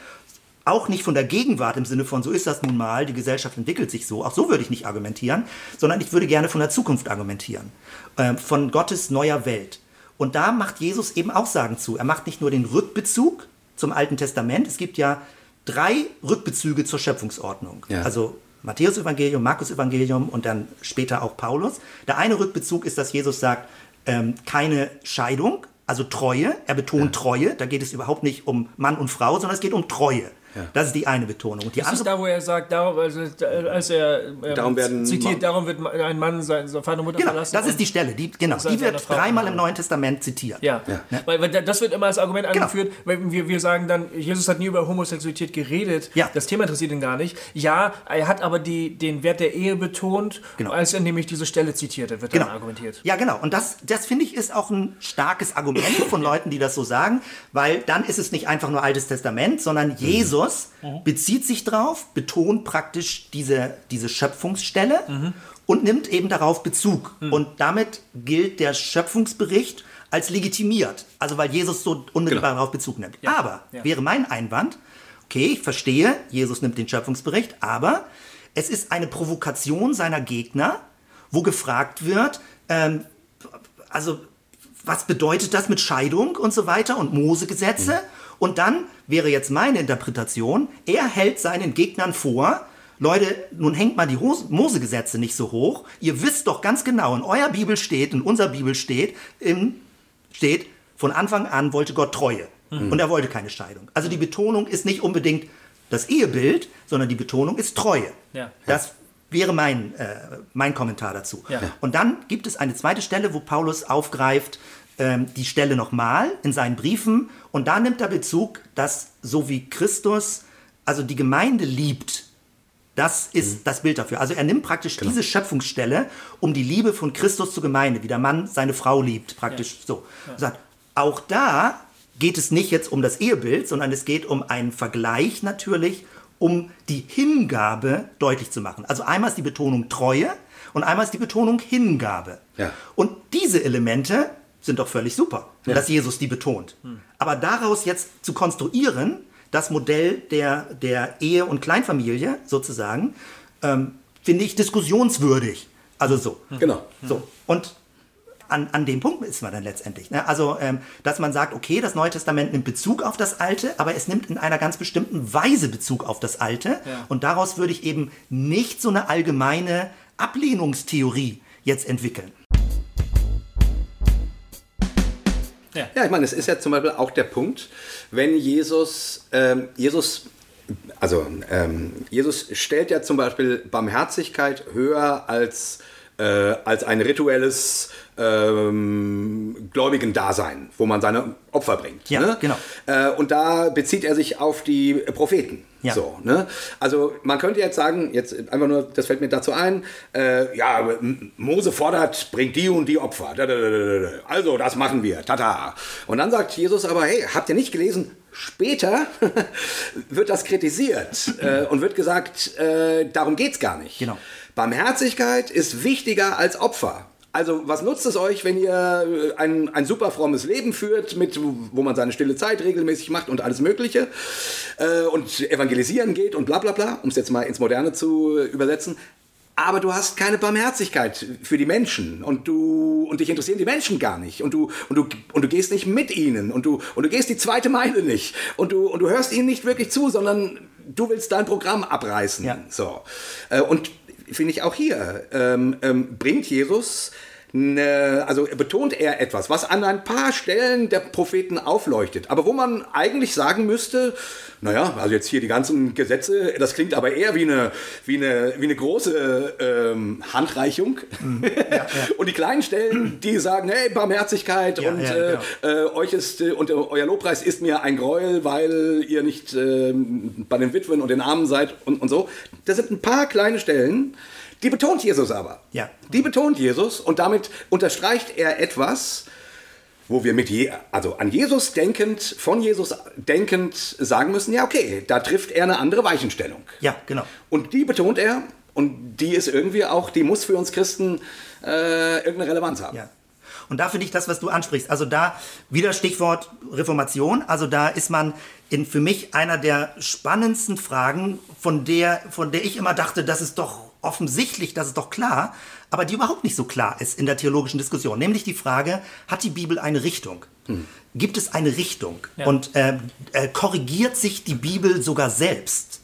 auch nicht von der Gegenwart im Sinne von, so ist das nun mal, die Gesellschaft entwickelt sich so. Auch so würde ich nicht argumentieren, sondern ich würde gerne von der Zukunft argumentieren. Äh, von Gottes neuer Welt. Und da macht Jesus eben Aussagen zu. Er macht nicht nur den Rückbezug zum Alten Testament. Es gibt ja drei Rückbezüge zur Schöpfungsordnung. Ja. Also Matthäus-Evangelium, Markus-Evangelium und dann später auch Paulus. Der eine Rückbezug ist, dass Jesus sagt, ähm, keine Scheidung, also Treue. Er betont Treue. Da geht es überhaupt nicht um Mann und Frau, sondern es geht um Treue. Das ist die eine Betonung. Und die Das ist andere da, wo er sagt, darum, also, als er ähm, Darum werden- zitiert, darum wird ein Mann sein, Vater und Mutter Genau, verlassen. das ist die Stelle. Die, genau, die wird dreimal im. Neuen Testament zitiert. Ja, Weil, weil das wird immer als Argument Genau. angeführt, weil wir, wir sagen dann, Jesus hat nie über Homosexualität geredet, Ja. das Thema interessiert ihn gar nicht. Ja, er hat aber die, den Wert der Ehe betont, Genau. als er nämlich diese Stelle zitierte, wird Genau. dann argumentiert. Ja, genau. Und das, das finde ich ist auch ein starkes Argument von Leuten, die das so sagen, weil dann ist es nicht einfach nur Altes Testament, sondern Jesus bezieht sich drauf, betont praktisch diese, diese Schöpfungsstelle und nimmt eben darauf Bezug. Und damit gilt der Schöpfungsbericht als legitimiert. Also weil Jesus so unmittelbar Genau. darauf Bezug nimmt. Aber Ja. wäre mein Einwand, okay, ich verstehe, Jesus nimmt den Schöpfungsbericht, aber es ist eine Provokation seiner Gegner, wo gefragt wird, ähm, also was bedeutet das mit Scheidung und so weiter und Mosegesetze? Und dann wäre jetzt meine Interpretation, er hält seinen Gegnern vor, Leute, nun hängt mal die Mosegesetze nicht so hoch. Ihr wisst doch ganz genau, in eurer Bibel steht, in unserer Bibel steht, im, steht, von Anfang an wollte Gott Treue. Und er wollte keine Scheidung. Also die Betonung ist nicht unbedingt das Ehebild, sondern die Betonung ist Treue. Ja. Das wäre mein, äh, mein Kommentar dazu. Ja. Und dann gibt es eine zweite Stelle, wo Paulus aufgreift, ähm, die Stelle nochmal in seinen Briefen. Und da nimmt er Bezug, dass so wie Christus, also die Gemeinde liebt, das ist das Bild dafür. Also er nimmt praktisch diese Schöpfungsstelle, um die Liebe von Christus zur Gemeinde, wie der Mann seine Frau liebt, praktisch so. Und sagt, auch da geht es nicht jetzt um das Ehebild, sondern es geht um einen Vergleich natürlich, um die Hingabe deutlich zu machen. Also einmal ist die Betonung Treue und einmal ist die Betonung Hingabe. Ja. Und diese Elemente sind doch völlig super, dass Jesus die betont. Aber daraus jetzt zu konstruieren, das Modell der, der Ehe- und Kleinfamilie sozusagen, ähm, finde ich diskussionswürdig. Also so. Genau. So. Und an, an dem Punkt ist man dann letztendlich. Ne? Also, ähm, dass man sagt, okay, das Neue Testament nimmt Bezug auf das Alte, aber es nimmt in einer ganz bestimmten Weise Bezug auf das Alte. Ja. Und daraus würde ich eben nicht so eine allgemeine Ablehnungstheorie jetzt entwickeln. Ja, ich meine, es ist ja zum Beispiel auch der Punkt, wenn Jesus, ähm, Jesus, also ähm, Jesus stellt ja zum Beispiel Barmherzigkeit höher als, äh, als ein rituelles ähm, gläubigen Dasein, wo man seine Opfer bringt. Ja, ne? genau. Äh, und da bezieht er sich auf die Propheten. Ja. So, ne? Also man könnte jetzt sagen, jetzt einfach nur, das fällt mir dazu ein, äh, ja, Mose fordert, bringt die und die Opfer. Also, das machen wir. Tata. Und dann sagt Jesus aber, hey, habt ihr nicht gelesen? Später <laughs> wird das kritisiert äh, und wird gesagt, äh, darum geht's gar nicht. Genau. Barmherzigkeit ist wichtiger als Opfer. Also was nutzt es euch, wenn ihr äh, ein, ein super frommes Leben führt, mit, wo man seine stille Zeit regelmäßig macht und alles Mögliche äh, und evangelisieren geht und bla bla bla, um es jetzt mal ins Moderne zu äh, übersetzen. aber du hast keine Barmherzigkeit für die Menschen und du und dich interessieren die Menschen gar nicht und du und du und du gehst nicht mit ihnen und du und du gehst die zweite Meile nicht und du und du hörst ihnen nicht wirklich zu, sondern du willst dein Programm abreißen. Ja. So Äh, und finde ich auch hier ähm, ähm, bringt Jesus ne, also betont er etwas, was an ein paar Stellen der Propheten aufleuchtet, aber wo man eigentlich sagen müsste, naja, also jetzt hier die ganzen Gesetze, das klingt aber eher wie eine, wie eine, wie eine große ähm, Handreichung. <laughs> Und die kleinen Stellen, die sagen, hey, Barmherzigkeit Ja, und ja, äh, genau. äh, euch ist äh, und äh, euer Lobpreis ist mir ein Gräuel, weil ihr nicht ähm, bei den Witwen und den Armen seid und, und so. Das sind ein paar kleine Stellen, die betont Jesus aber. Ja. Die betont Jesus und damit unterstreicht er etwas, wo wir mit je, also an Jesus denkend, von Jesus denkend sagen müssen, ja okay, da trifft er eine andere Weichenstellung. Ja, genau. Und die betont er und die ist irgendwie auch, die muss für uns Christen äh, irgendeine Relevanz haben. Ja. Und da finde ich das, was du ansprichst. Also da wieder Stichwort Reformation. Also da ist man in für mich einer der spannendsten Fragen, von der, von der ich immer dachte, das ist doch offensichtlich, das ist doch klar, aber die überhaupt nicht so klar ist in der theologischen Diskussion. Nämlich die Frage, hat die Bibel eine Richtung? Gibt es eine Richtung? Und äh, äh, korrigiert sich die Bibel sogar selbst?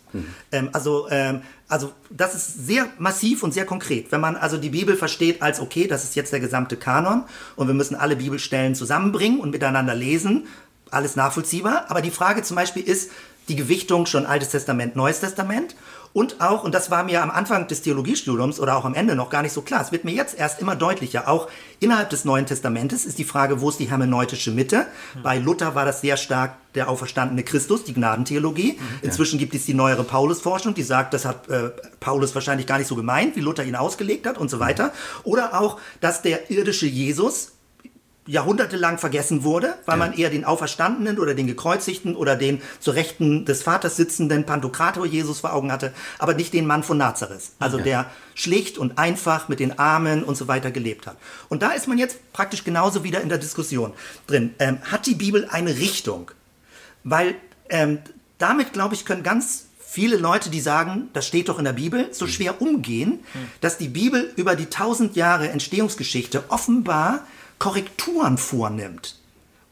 Ähm, also, ähm, also das ist sehr massiv und sehr konkret. Wenn man also die Bibel versteht als, okay, das ist jetzt der gesamte Kanon und wir müssen alle Bibelstellen zusammenbringen und miteinander lesen, alles nachvollziehbar. Aber die Frage zum Beispiel ist die Gewichtung schon Altes Testament, Neues Testament. Und auch, und das war mir am Anfang des Theologiestudiums oder auch am Ende noch gar nicht so klar, es wird mir jetzt erst immer deutlicher, auch innerhalb des Neuen Testamentes ist die Frage, wo ist die hermeneutische Mitte? Bei Luther war das sehr stark der auferstandene Christus, die Gnadentheologie. Inzwischen gibt es die neuere Paulusforschung, die sagt, das hat äh, Paulus wahrscheinlich gar nicht so gemeint, wie Luther ihn ausgelegt hat und so weiter. Oder auch, dass der irdische Jesus jahrhundertelang vergessen wurde, weil man eher den Auferstandenen oder den Gekreuzigten oder den zur Rechten des Vaters sitzenden Pantokrator Jesus vor Augen hatte, aber nicht den Mann von Nazareth, also der schlicht und einfach mit den Armen und so weiter gelebt hat. Und da ist man jetzt praktisch genauso wieder in der Diskussion drin. Ähm, hat die Bibel eine Richtung? Weil ähm, damit, glaube ich, können ganz viele Leute, die sagen, das steht doch in der Bibel, so schwer umgehen, dass die Bibel über die tausend Jahre Entstehungsgeschichte offenbar Korrekturen vornimmt.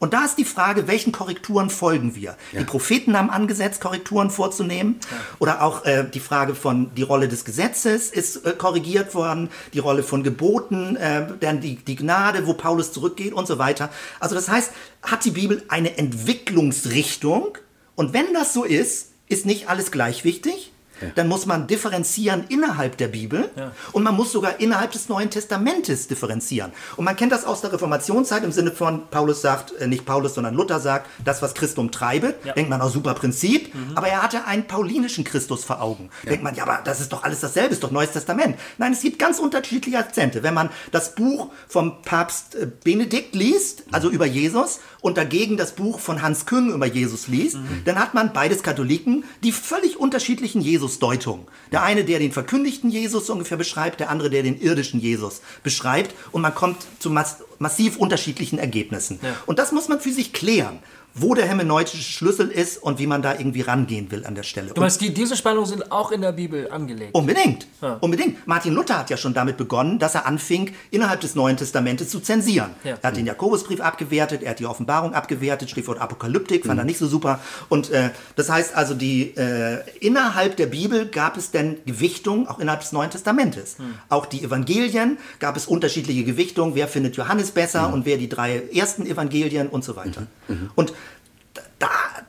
Und da ist die Frage, welchen Korrekturen folgen wir? Die Propheten haben angesetzt, Korrekturen vorzunehmen. Oder auch äh, die Frage von die Rolle des Gesetzes ist äh, korrigiert worden, die Rolle von Geboten, äh, dann die, die Gnade, wo Paulus zurückgeht und so weiter. Also das heißt, hat die Bibel eine Entwicklungsrichtung? Und wenn das so ist, ist nicht alles gleich wichtig. Dann muss man differenzieren innerhalb der Bibel und man muss sogar innerhalb des Neuen Testamentes differenzieren. Und man kennt das aus der Reformationszeit im Sinne von, Paulus sagt, äh, nicht Paulus, sondern Luther sagt, das, was Christum treibet, denkt man, auch super Prinzip, aber er hatte einen paulinischen Christus vor Augen. Denkt man, ja, aber das ist doch alles dasselbe, ist doch Neues Testament. Nein, es gibt ganz unterschiedliche Akzente. Wenn man das Buch vom Papst äh, Benedikt liest, also über Jesus, und dagegen das Buch von Hans Küng über Jesus liest, dann hat man beides Katholiken, die völlig unterschiedlichen Jesus-Deutungen. Der eine, der den verkündigten Jesus ungefähr beschreibt, der andere, der den irdischen Jesus beschreibt. Und man kommt zu mass massiv unterschiedlichen Ergebnissen. Und das muss man für sich klären, wo der hermeneutische Schlüssel ist und wie man da irgendwie rangehen will an der Stelle. Du meinst, die, diese Spannungen sind auch in der Bibel angelegt? Unbedingt. Unbedingt. Martin Luther hat ja schon damit begonnen, dass er anfing, innerhalb des Neuen Testamentes zu zensieren. Ja. Er hat den Jakobusbrief abgewertet, er hat die Offenbarung abgewertet, Stichwort Apokalyptik, fand er nicht so super. Und äh, das heißt also, die, äh, innerhalb der Bibel gab es denn Gewichtung, auch innerhalb des Neuen Testamentes. Auch die Evangelien gab es unterschiedliche Gewichtungen, wer findet Johannes besser und wer die drei ersten Evangelien und so weiter. Und da,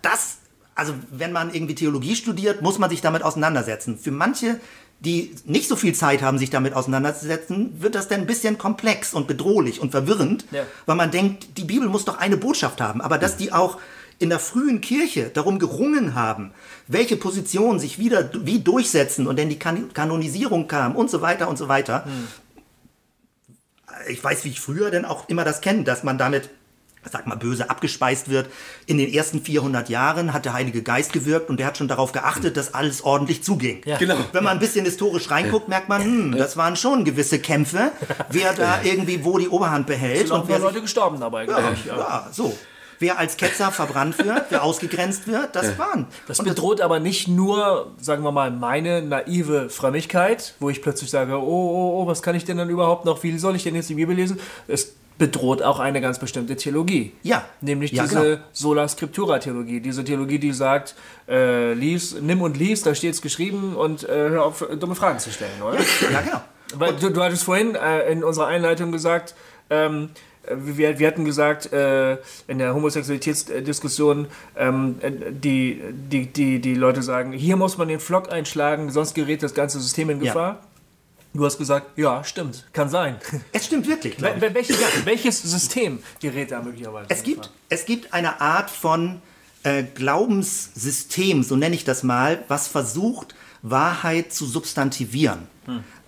das, also wenn man irgendwie Theologie studiert, muss man sich damit auseinandersetzen. Für manche, die nicht so viel Zeit haben, sich damit auseinanderzusetzen, wird das dann ein bisschen komplex und bedrohlich und verwirrend, Ja. weil man denkt, die Bibel muss doch eine Botschaft haben, aber dass die auch in der frühen Kirche darum gerungen haben, welche Positionen sich wieder wie durchsetzen und dann die kan Kanonisierung kam und so weiter und so weiter. Ich weiß, wie ich früher denn auch immer das kenne, dass man damit sag mal böse abgespeist wird. In den ersten 400 Jahren hat der Heilige Geist gewirkt und der hat schon darauf geachtet, dass alles ordentlich zuging. Ja. Genau. Wenn man ein bisschen historisch reinguckt, merkt man, hm, das waren schon gewisse Kämpfe, wer da irgendwie wo die Oberhand behält und wer sich Leute gestorben dabei, glaube ja, ich. Ja. ja, so. wer als Ketzer verbrannt wird, wer ausgegrenzt wird, das waren. Das Und bedroht aber nicht nur, sagen wir mal, meine naive Frömmigkeit, wo ich plötzlich sage, oh, oh, oh, was kann ich denn dann überhaupt noch, wie soll ich denn jetzt die Bibel lesen? Es bedroht auch eine ganz bestimmte Theologie. Ja. Nämlich Ja, diese genau. Sola Scriptura Theologie. Diese Theologie, die sagt, äh, lies, nimm und lies, da steht es geschrieben und äh, hör auf, dumme Fragen zu stellen, oder? ja, genau. Weil du, du hattest vorhin äh, in unserer Einleitung gesagt, ähm, wir, wir hatten gesagt, äh, in der Homosexualitätsdiskussion, ähm, äh, die, die, die, die Leute sagen, hier muss man den Flock einschlagen, sonst gerät das ganze System in Ja. Du hast gesagt, ja, stimmt, kann sein. Es stimmt wirklich, ich. Wel- welches, welches System gerät da möglicherweise Es gibt, es gibt eine Art von äh, Glaubenssystem, so nenne ich das mal, was versucht, Wahrheit zu substantivieren.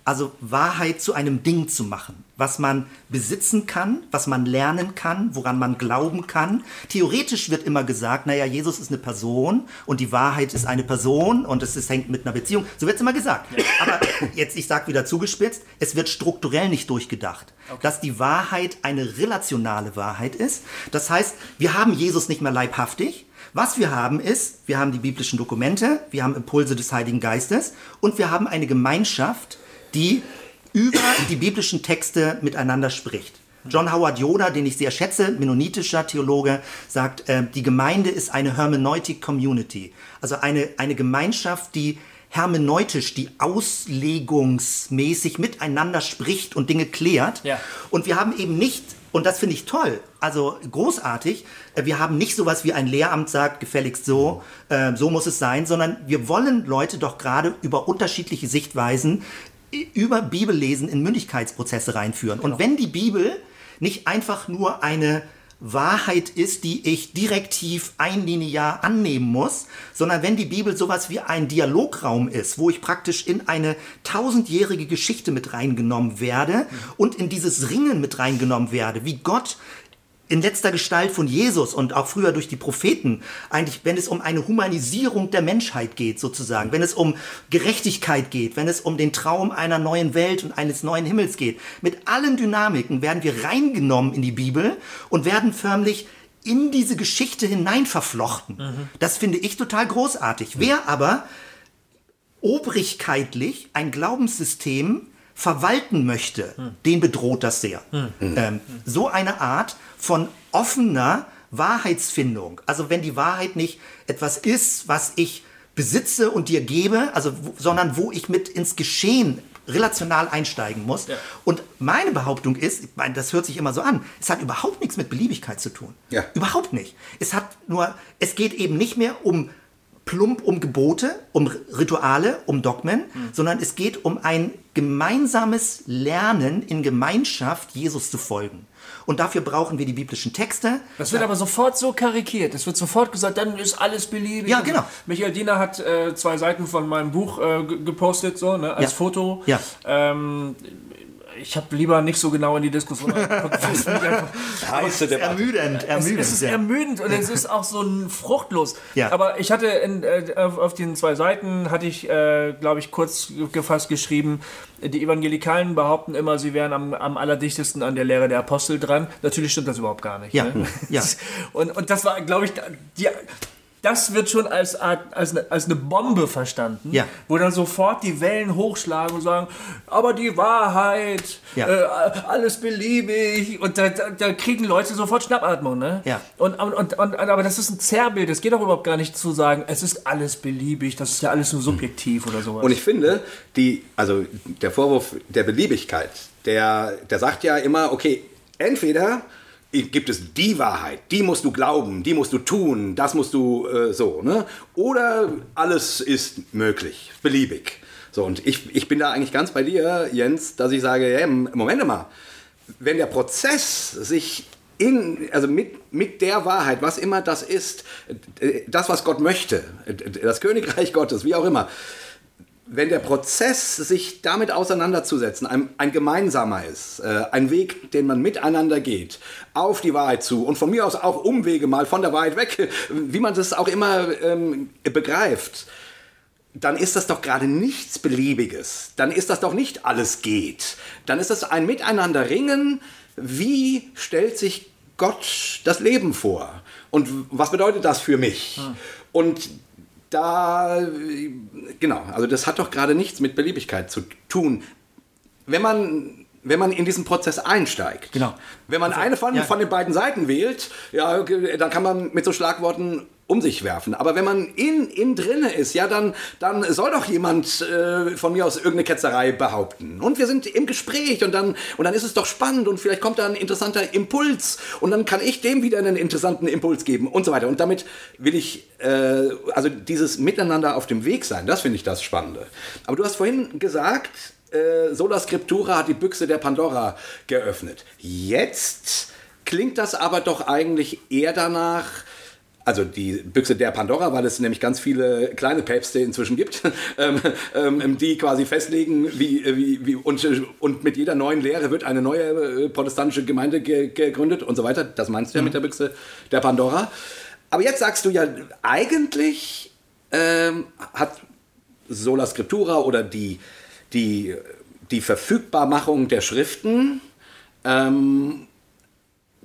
Also Wahrheit zu einem Ding zu machen, was man besitzen kann, was man lernen kann, woran man glauben kann. Theoretisch wird immer gesagt, naja, Jesus ist eine Person und die Wahrheit ist eine Person und es ist, hängt mit einer Beziehung. So wird es immer gesagt. Aber jetzt, ich sage wieder zugespitzt, es wird strukturell nicht durchgedacht, dass die Wahrheit eine relationale Wahrheit ist. Das heißt, wir haben Jesus nicht mehr leibhaftig. Was wir haben ist, wir haben die biblischen Dokumente, wir haben Impulse des Heiligen Geistes und wir haben eine Gemeinschaft, die über die biblischen Texte miteinander spricht. John Howard Yoder, den ich sehr schätze, mennonitischer Theologe, sagt, äh, die Gemeinde ist eine Hermeneutic Community, also eine, eine Gemeinschaft, die hermeneutisch, die auslegungsmäßig miteinander spricht und Dinge klärt. Ja. Und wir haben eben nicht, und das finde ich toll, also großartig, äh, wir haben nicht sowas wie ein Lehramt sagt, gefälligst so, äh, so muss es sein, sondern wir wollen Leute doch gerade über unterschiedliche Sichtweisen i- über Bibellesen in Mündigkeitsprozesse reinführen. Und wenn die Bibel nicht einfach nur eine Wahrheit ist, die ich direktiv einlinear annehmen muss, sondern wenn die Bibel sowas wie ein Dialograum ist, wo ich praktisch in eine tausendjährige Geschichte mit reingenommen werde und in dieses Ringen mit reingenommen werde, wie Gott in letzter Gestalt von Jesus und auch früher durch die Propheten, eigentlich, wenn es um eine Humanisierung der Menschheit geht, sozusagen, wenn es um Gerechtigkeit geht, wenn es um den Traum einer neuen Welt und eines neuen Himmels geht, mit allen Dynamiken werden wir reingenommen in die Bibel und werden förmlich in diese Geschichte hinein verflochten. Das finde ich total großartig. Wer aber obrigkeitlich ein Glaubenssystem verwalten möchte, den bedroht das sehr. Ähm, so eine Art von offener Wahrheitsfindung. Also wenn die Wahrheit nicht etwas ist, was ich besitze und dir gebe, also sondern wo ich mit ins Geschehen relational einsteigen muss. Und meine Behauptung ist, ich meine, das hört sich immer so an, es hat überhaupt nichts mit Beliebigkeit zu tun. Ja. Überhaupt nicht. Es hat nur, es geht eben nicht mehr um plump um Gebote, um Rituale, um Dogmen, sondern es geht um ein gemeinsames Lernen in Gemeinschaft, Jesus zu folgen. Und dafür brauchen wir die biblischen Texte. Das wird aber sofort so karikiert. Es wird sofort gesagt, dann ist alles beliebig. Ja, genau. Michael Diener hat äh, zwei Seiten von meinem Buch äh, ge- gepostet, so, ne, als Ja. Foto. Ja. Ähm, ich habe lieber nicht so genau in die Diskussion reingeguckt, weil es mich einfach <laughs> Heiße Es ist ermüdend, ermüdend. es ist ja. ermüdend und es ist auch so ein fruchtlos. Ja. Aber ich hatte in, äh, auf, auf den zwei Seiten, hatte ich, äh, glaube ich, kurz gefasst geschrieben, die Evangelikalen behaupten immer, sie wären am, am allerdichtesten an der Lehre der Apostel dran. Natürlich stimmt das überhaupt gar nicht. Ja, Ne? ja. <laughs> Und, und das war, glaube ich, die, das wird schon als, Art, als, eine, als eine Bombe verstanden, Ja. wo dann sofort die Wellen hochschlagen und sagen, aber die Wahrheit, Ja. äh, alles beliebig. Und da, da, da kriegen Leute sofort Schnappatmung. Ne? Ja. Und, und, und, und, aber das ist ein Zerrbild. Es geht doch überhaupt gar nicht zu sagen, es ist alles beliebig, das ist ja alles nur subjektiv oder sowas. Und ich finde, die, also der Vorwurf der Beliebigkeit, der, der sagt ja immer, okay, entweder gibt es die Wahrheit, die musst du glauben, die musst du tun, das musst du äh, so, ne? Oder alles ist möglich, beliebig. So, und ich, ich bin da eigentlich ganz bei dir, Jens, dass ich sage, ja, Moment mal, wenn der Prozess sich in, also mit, mit der Wahrheit, was immer das ist, äh, das, was Gott möchte, äh, das Königreich Gottes, wie auch immer, wenn der Prozess, sich damit auseinanderzusetzen, ein, ein gemeinsamer ist, äh, ein Weg, den man miteinander geht, auf die Wahrheit zu und von mir aus auch Umwege mal von der Wahrheit weg, <laughs> wie man das auch immer ähm, begreift, dann ist das doch gerade nichts Beliebiges. Dann ist das doch nicht alles geht. Dann ist das ein Miteinander ringen. Wie stellt sich Gott das Leben vor? Und was bedeutet das für mich? Und da, genau, also das hat doch gerade nichts mit Beliebigkeit zu tun. Wenn man, wenn man in diesen Prozess einsteigt, Genau. wenn man eine von, ja. von den beiden Seiten wählt, ja, dann kann man mit so Schlagworten um sich werfen. Aber wenn man in, in drinne ist, ja, dann, dann soll doch jemand äh, von mir aus irgendeine Ketzerei behaupten. Und wir sind im Gespräch und dann, und dann ist es doch spannend und vielleicht kommt da ein interessanter Impuls und dann kann ich dem wieder einen interessanten Impuls geben und so weiter. Und damit will ich, äh, also dieses Miteinander auf dem Weg sein, das finde ich das Spannende. Aber du hast vorhin gesagt, äh, Sola Scriptura hat die Büchse der Pandora geöffnet. Jetzt klingt das aber doch eigentlich eher danach, also die Büchse der Pandora, weil es nämlich ganz viele kleine Päpste inzwischen gibt, <laughs> ähm, ähm, die quasi festlegen, wie, wie, wie und, und mit jeder neuen Lehre wird eine neue äh, protestantische Gemeinde ge gegründet und so weiter. Das meinst du ja mit der Büchse der Pandora. Aber jetzt sagst du ja, eigentlich ähm, hat Sola Scriptura oder die, die, die Verfügbarmachung der Schriften ähm,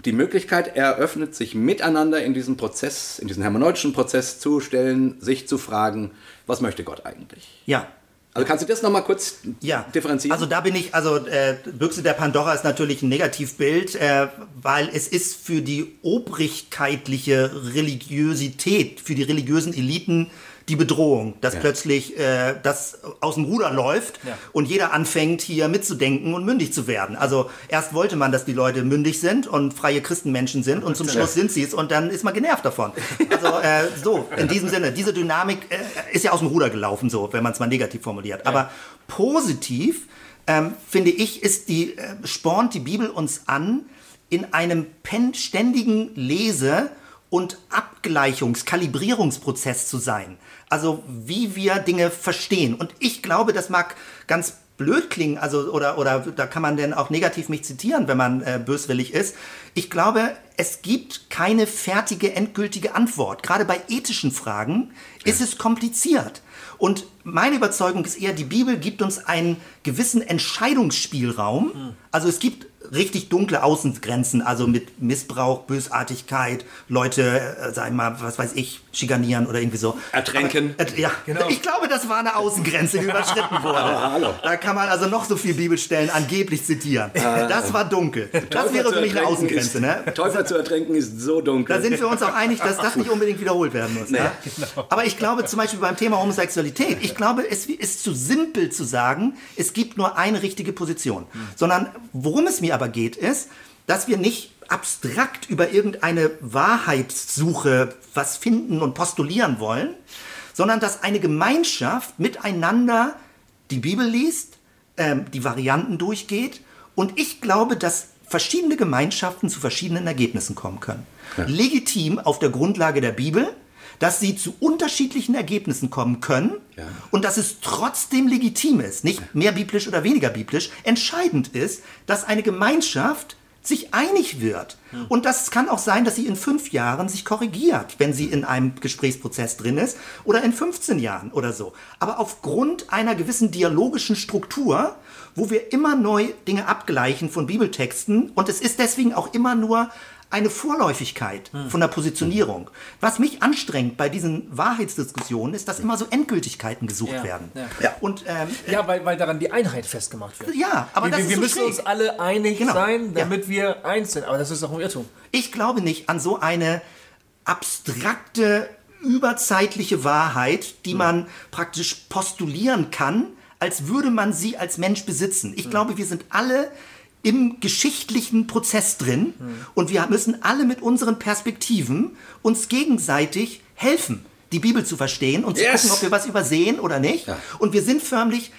die Möglichkeit eröffnet, sich miteinander in diesen Prozess, in diesen hermeneutischen Prozess zu stellen, sich zu fragen, was möchte Gott eigentlich? Ja, Also kannst du das nochmal kurz ja. differenzieren? Also da bin ich, also äh, Büchse der Pandora ist natürlich ein Negativbild, äh, weil es ist für die obrigkeitliche Religiosität, für die religiösen Eliten die Bedrohung, dass Ja. plötzlich äh, das aus dem Ruder läuft Ja. und jeder anfängt hier mitzudenken und mündig zu werden. Also erst wollte man, dass die Leute mündig sind und freie Christenmenschen sind und zum Schluss sind sie es und dann ist man genervt davon. Also äh, so, in diesem Sinne, diese Dynamik äh, ist ja aus dem Ruder gelaufen, so, wenn man es mal negativ formuliert. Aber positiv, ähm, finde ich, ist die, äh, spornt die Bibel uns an, in einem ständigen Lese- und Abgleichungs-, Kalibrierungsprozess zu sein. Also wie wir Dinge verstehen. Und ich glaube, das mag ganz blöd klingen, also oder, oder da kann man denn auch negativ mich zitieren, wenn man äh, böswillig ist. Ich glaube, es gibt keine fertige, endgültige Antwort. Gerade bei ethischen Fragen ist es kompliziert. Und meine Überzeugung ist eher, die Bibel gibt uns einen gewissen Entscheidungsspielraum. Also es gibt richtig dunkle Außengrenzen, also mit Missbrauch, Bösartigkeit, Leute, äh, sag ich mal, was weiß ich, schikanieren oder irgendwie so. Ertränken. Aber, äh, ja, ich glaube, das war eine Außengrenze, die überschritten <laughs> wurde. hallo. Da kann man also noch so viel Bibelstellen angeblich zitieren. Das war dunkel. Das Teufel wäre für mich eine Außengrenze. Ist, Ne? Teufel zu ertränken ist so dunkel. Da sind wir uns auch einig, dass das nicht unbedingt wiederholt werden muss. Ne? Aber ich glaube zum Beispiel beim Thema Homosexualität, ich glaube, es ist zu simpel zu sagen, es gibt nur eine richtige Position. Sondern worum es mir aber geht, ist, dass wir nicht abstrakt über irgendeine Wahrheitssuche was finden und postulieren wollen, sondern dass eine Gemeinschaft miteinander die Bibel liest, ähm, die Varianten durchgeht und ich glaube, dass verschiedene Gemeinschaften zu verschiedenen Ergebnissen kommen können. Legitim auf der Grundlage der Bibel, dass sie zu unterschiedlichen Ergebnissen kommen können Ja. und dass es trotzdem legitim ist, nicht mehr biblisch oder weniger biblisch, entscheidend ist, dass eine Gemeinschaft sich einig wird. Und das kann auch sein, dass sie in fünf Jahren sich korrigiert, wenn sie in einem Gesprächsprozess drin ist oder in 15 Jahren oder so. Aber aufgrund einer gewissen dialogischen Struktur, wo wir immer neu Dinge abgleichen von Bibeltexten und es ist deswegen auch immer nur eine Vorläufigkeit von der Positionierung. Was mich anstrengt bei diesen Wahrheitsdiskussionen ist, dass immer so Endgültigkeiten gesucht Ja, werden. ja. Und ähm, Ja, weil, weil daran die Einheit festgemacht wird. Ja, aber wir, das wir, ist wir so müssen schräg. uns alle einig Genau, sein, ja. damit wir eins sind. Aber das ist doch ein Irrtum. Ich glaube nicht an so eine abstrakte, überzeitliche Wahrheit, die man praktisch postulieren kann, als würde man sie als Mensch besitzen. Ich glaube, wir sind alle im geschichtlichen Prozess drin und wir müssen alle mit unseren Perspektiven uns gegenseitig helfen, die Bibel zu verstehen und zu Yes. gucken, ob wir was übersehen oder nicht. Ja. Und wir sind förmlich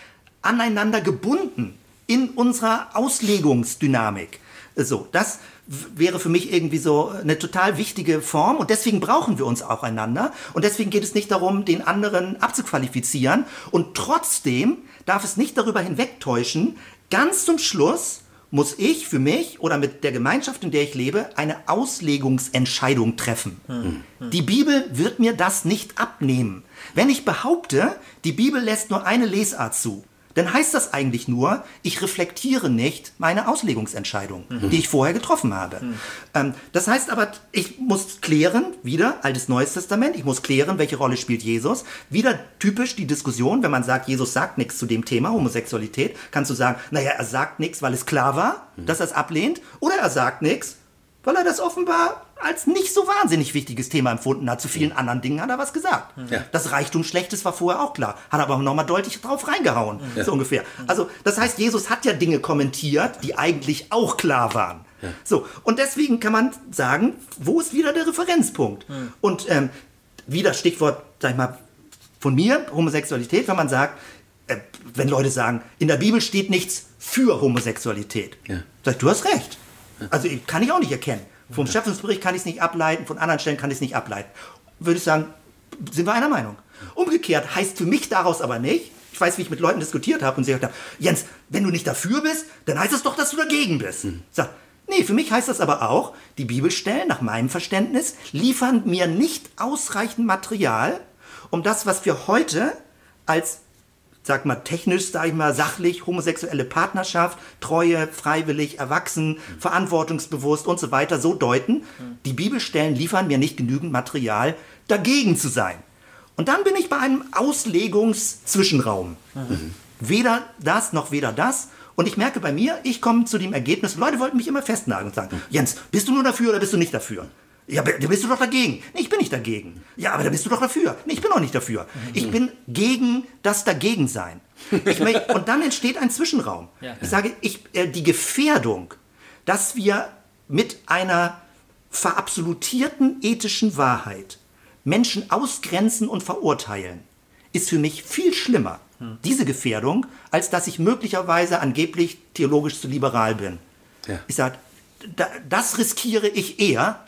aneinander gebunden in unserer Auslegungsdynamik. So, das wäre für mich irgendwie so eine total wichtige Form und deswegen brauchen wir uns auch einander und deswegen geht es nicht darum, den anderen abzuqualifizieren und trotzdem darf es nicht darüber hinwegtäuschen, ganz zum Schluss muss ich für mich oder mit der Gemeinschaft, in der ich lebe, eine Auslegungsentscheidung treffen. Die Bibel wird mir das nicht abnehmen. Wenn ich behaupte, die Bibel lässt nur eine Lesart zu, dann heißt das eigentlich nur, ich reflektiere nicht meine Auslegungsentscheidung, die ich vorher getroffen habe. Ähm, das heißt aber, ich muss klären, wieder altes Neues Testament, ich muss klären, welche Rolle spielt Jesus. Wieder typisch die Diskussion, wenn man sagt, Jesus sagt nichts zu dem Thema Homosexualität, kannst du sagen, naja, er sagt nichts, weil es klar war, dass er es ablehnt, oder er sagt nichts, weil er das offenbar als nicht so wahnsinnig wichtiges Thema empfunden hat. Zu vielen anderen Dingen hat er was gesagt. Ja. Das Reichtum Schlechtes war vorher auch klar, hat aber nochmal deutlich drauf reingehauen, so ungefähr. Also das heißt, Jesus hat ja Dinge kommentiert, die eigentlich auch klar waren. So, und deswegen kann man sagen, wo ist wieder der Referenzpunkt? Und ähm, wieder Stichwort, sag ich mal, von mir, Homosexualität, wenn man sagt, äh, wenn Leute sagen, in der Bibel steht nichts für Homosexualität. Ja. Sag ich, du hast recht. Also kann ich auch nicht erkennen. Vom Schöpfungsbericht kann ich es nicht ableiten, von anderen Stellen kann ich es nicht ableiten. Würde ich sagen, sind wir einer Meinung. Umgekehrt heißt für mich daraus aber nicht, ich weiß, wie ich mit Leuten diskutiert habe und sie gesagt haben, Jens, wenn du nicht dafür bist, dann heißt das doch, dass du dagegen bist. Sag, nee, für mich heißt das aber auch, die Bibelstellen, nach meinem Verständnis, liefern mir nicht ausreichend Material, um das, was wir heute als sag mal, technisch, sag ich mal, sachlich, homosexuelle Partnerschaft, Treue, freiwillig, erwachsen, verantwortungsbewusst und so weiter so deuten. Die Bibelstellen liefern mir nicht genügend Material, dagegen zu sein. Und dann bin ich bei einem Auslegungszwischenraum. Weder das noch weder das. Und ich merke bei mir, ich komme zu dem Ergebnis, Leute wollten mich immer festnageln und sagen, Jens, bist du nur dafür oder bist du nicht dafür? Ja, aber da bist du doch dagegen. Nee, ich bin nicht dagegen. Ja, aber da bist du doch dafür. Nee, ich bin auch nicht dafür. Ich bin gegen das Dagegensein. Ich möcht- <laughs> und dann entsteht ein Zwischenraum. Ich sage, ich, äh, die Gefährdung, dass wir mit einer verabsolutierten ethischen Wahrheit Menschen ausgrenzen und verurteilen, ist für mich viel schlimmer, diese Gefährdung, als dass ich möglicherweise angeblich theologisch zu liberal bin. Ja. Ich sage, da, das riskiere ich eher,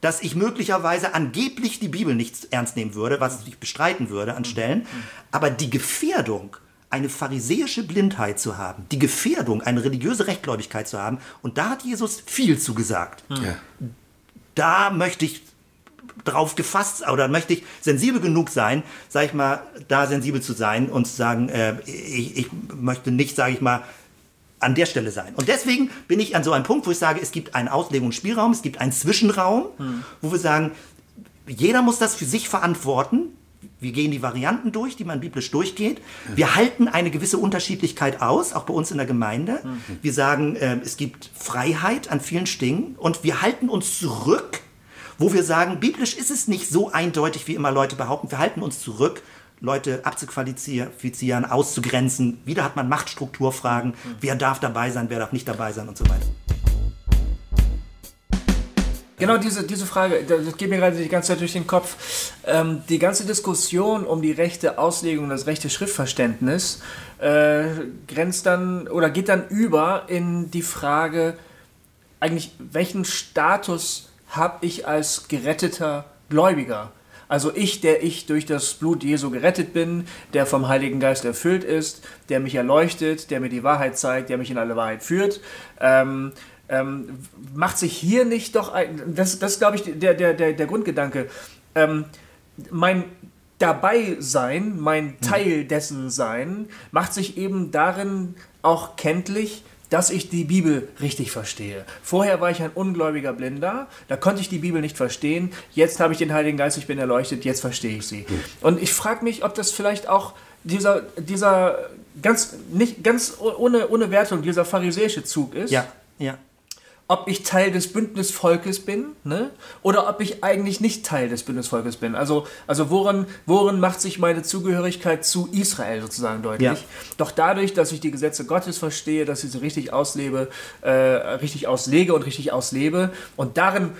dass ich möglicherweise angeblich die Bibel nicht ernst nehmen würde, was ich bestreiten würde an Stellen. Aber die Gefährdung, eine pharisäische Blindheit zu haben, die Gefährdung, eine religiöse Rechtgläubigkeit zu haben, und da hat Jesus viel zugesagt. Ja. Da möchte ich drauf gefasst oder möchte ich sensibel genug sein, sag ich mal, da sensibel zu sein und zu sagen, äh, ich, ich möchte nicht, sage ich mal, an der Stelle sein. Und deswegen bin ich an so einem Punkt, wo ich sage, es gibt einen Auslegungsspielraum, es gibt einen Zwischenraum, wo wir sagen, jeder muss das für sich verantworten. Wir gehen die Varianten durch, die man biblisch durchgeht. Wir halten eine gewisse Unterschiedlichkeit aus, auch bei uns in der Gemeinde. Wir sagen, äh, es gibt Freiheit an vielen Dingen und wir halten uns zurück, wo wir sagen, biblisch ist es nicht so eindeutig, wie immer Leute behaupten. Wir halten uns zurück, Leute abzuqualifizieren, auszugrenzen. Wieder hat man Machtstrukturfragen. Wer darf dabei sein, wer darf nicht dabei sein und so weiter. Genau diese, diese Frage, das geht mir gerade die ganze Zeit durch den Kopf. Ähm, die ganze Diskussion um die rechte Auslegung, das rechte Schriftverständnis, äh, grenzt dann oder geht dann über in die Frage, eigentlich, welchen Status habe ich als geretteter Gläubiger? Also ich, der ich durch das Blut Jesu gerettet bin, der vom Heiligen Geist erfüllt ist, der mich erleuchtet, der mir die Wahrheit zeigt, der mich in alle Wahrheit führt. Ähm, ähm, macht sich hier nicht doch, ein, das, das ist, glaube ich, der, der, der, der Grundgedanke, ähm, mein Dabeisein, mein Teil dessen Sein, macht sich eben darin auch kenntlich, dass ich die Bibel richtig verstehe. Vorher war ich ein ungläubiger Blinder, da konnte ich die Bibel nicht verstehen. Jetzt habe ich den Heiligen Geist, ich bin erleuchtet, jetzt verstehe ich sie. Und ich frage mich, ob das vielleicht auch dieser, dieser ganz, nicht, ganz ohne, ohne Wertung, dieser pharisäische Zug ist Ja, ja. Ob ich Teil des Bündnisvolkes bin, ne? Oder ob ich eigentlich nicht Teil des Bündnisvolkes bin. Also, also worin, worin macht sich meine Zugehörigkeit zu Israel sozusagen deutlich? Ja. Doch dadurch, dass ich die Gesetze Gottes verstehe, dass ich sie richtig auslebe, äh, richtig auslege und richtig auslebe und darin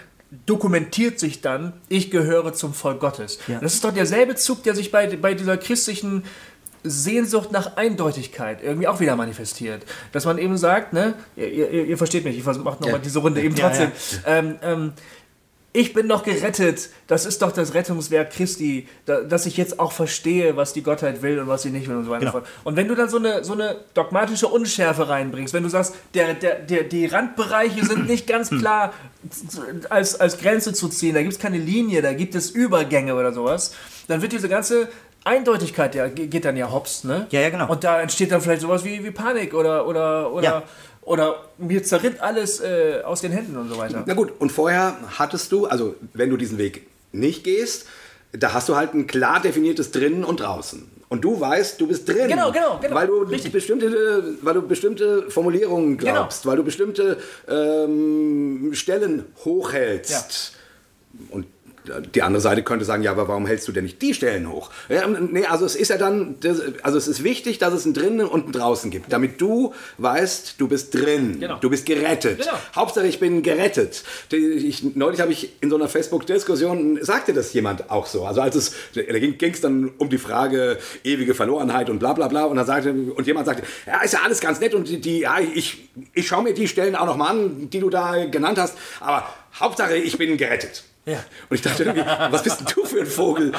dokumentiert sich dann, ich gehöre zum Volk Gottes. Ja. Das ist doch derselbe Zug, der sich bei, bei dieser christlichen Sehnsucht nach Eindeutigkeit irgendwie auch wieder manifestiert. Dass man eben sagt, ne, ihr, ihr, ihr versteht mich, ich mache nochmal Ja. diese Runde eben Ja, trotzdem. Ähm, ähm, ich bin doch gerettet. Das ist doch das Rettungswerk Christi, da, dass ich jetzt auch verstehe, was die Gottheit will und was sie nicht will und so weiter. Genau. und wenn du dann so eine, so eine dogmatische Unschärfe reinbringst, wenn du sagst, der, der, der, die Randbereiche sind nicht ganz <clears throat> klar als, als Grenze zu ziehen, da gibt es keine Linie, da gibt es Übergänge oder sowas, dann wird diese ganze Eindeutigkeit ja, ge- geht dann ja hops, ne? Ja, ja, genau. Und da entsteht dann vielleicht sowas wie, wie Panik oder, oder, oder, Ja. oder mir zerritt alles äh, aus den Händen und so weiter. Na gut, und vorher hattest du, also wenn du diesen Weg nicht gehst, da hast du halt ein klar definiertes drinnen und draußen. Und du weißt, du bist drin. Genau, genau, genau. Weil du Richtig. bestimmte, weil du bestimmte Formulierungen Genau. glaubst, weil du bestimmte ähm, Stellen hochhältst. Und die andere Seite könnte sagen, ja, aber warum hältst du denn nicht die Stellen hoch? Ja, nee, also es ist ja dann, also es ist wichtig, dass es ein drinnen und ein draußen gibt, damit du weißt, du bist drin, Genau. du bist gerettet. Genau. Hauptsache, ich bin gerettet. Ich, neulich habe ich in so einer Facebook-Diskussion, sagte das jemand auch so. Also als es, da ging es dann um die Frage ewige Verlorenheit und bla bla bla. Und dann sagte, und jemand sagte, ja, ist ja alles ganz nett und die, die ja, ich, ich schaue mir die Stellen auch noch mal an, die du da genannt hast. Aber Hauptsache, ich bin gerettet. Ja. Und ich dachte irgendwie, was bist denn du für ein Vogel?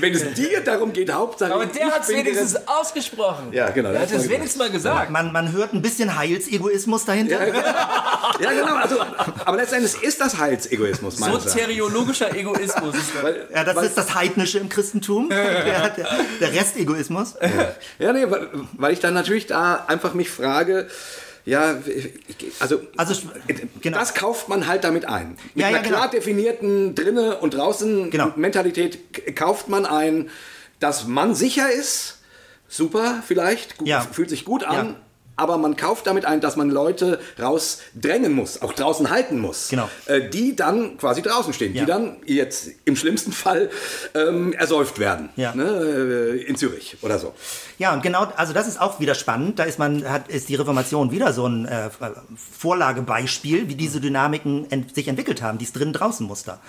Wenn es dir darum geht, Hauptsache, Aber der hat es wenigstens ausgesprochen. Ja, genau, Der der hat hat's es wenigstens mal gesagt. Man, man hört ein bisschen Heilsegoismus dahinter. Ja, genau. Also, aber letztendlich ist das Heilsegoismus. Soteriologischer Egoismus ist das. Weil- Ja, das weil- ist das Heidnische im Christentum, der, der, der Restegoismus. Ja, nee, weil, weil ich dann natürlich da einfach mich frage, ja, also, Also, genau. das kauft man halt damit ein. Mit Ja, ja, einer genau. klar definierten drinne und draußen Genau. Kauft man ein, dass man sicher ist, super vielleicht, gut, Ja. fühlt sich gut an, Ja. Aber man kauft damit ein, dass man Leute rausdrängen muss, auch draußen halten muss, Genau. äh, die dann quasi draußen stehen, Ja. die dann jetzt im schlimmsten Fall ähm, ersäuft werden, Ja. ne, äh, in Zürich oder so. Ja, und genau, also das ist auch wieder spannend. Da ist man, hat, ist die Reformation wieder so ein äh, Vorlagebeispiel, wie diese Dynamiken ent sich entwickelt haben, dieses Drinnen-Draußen-Muster.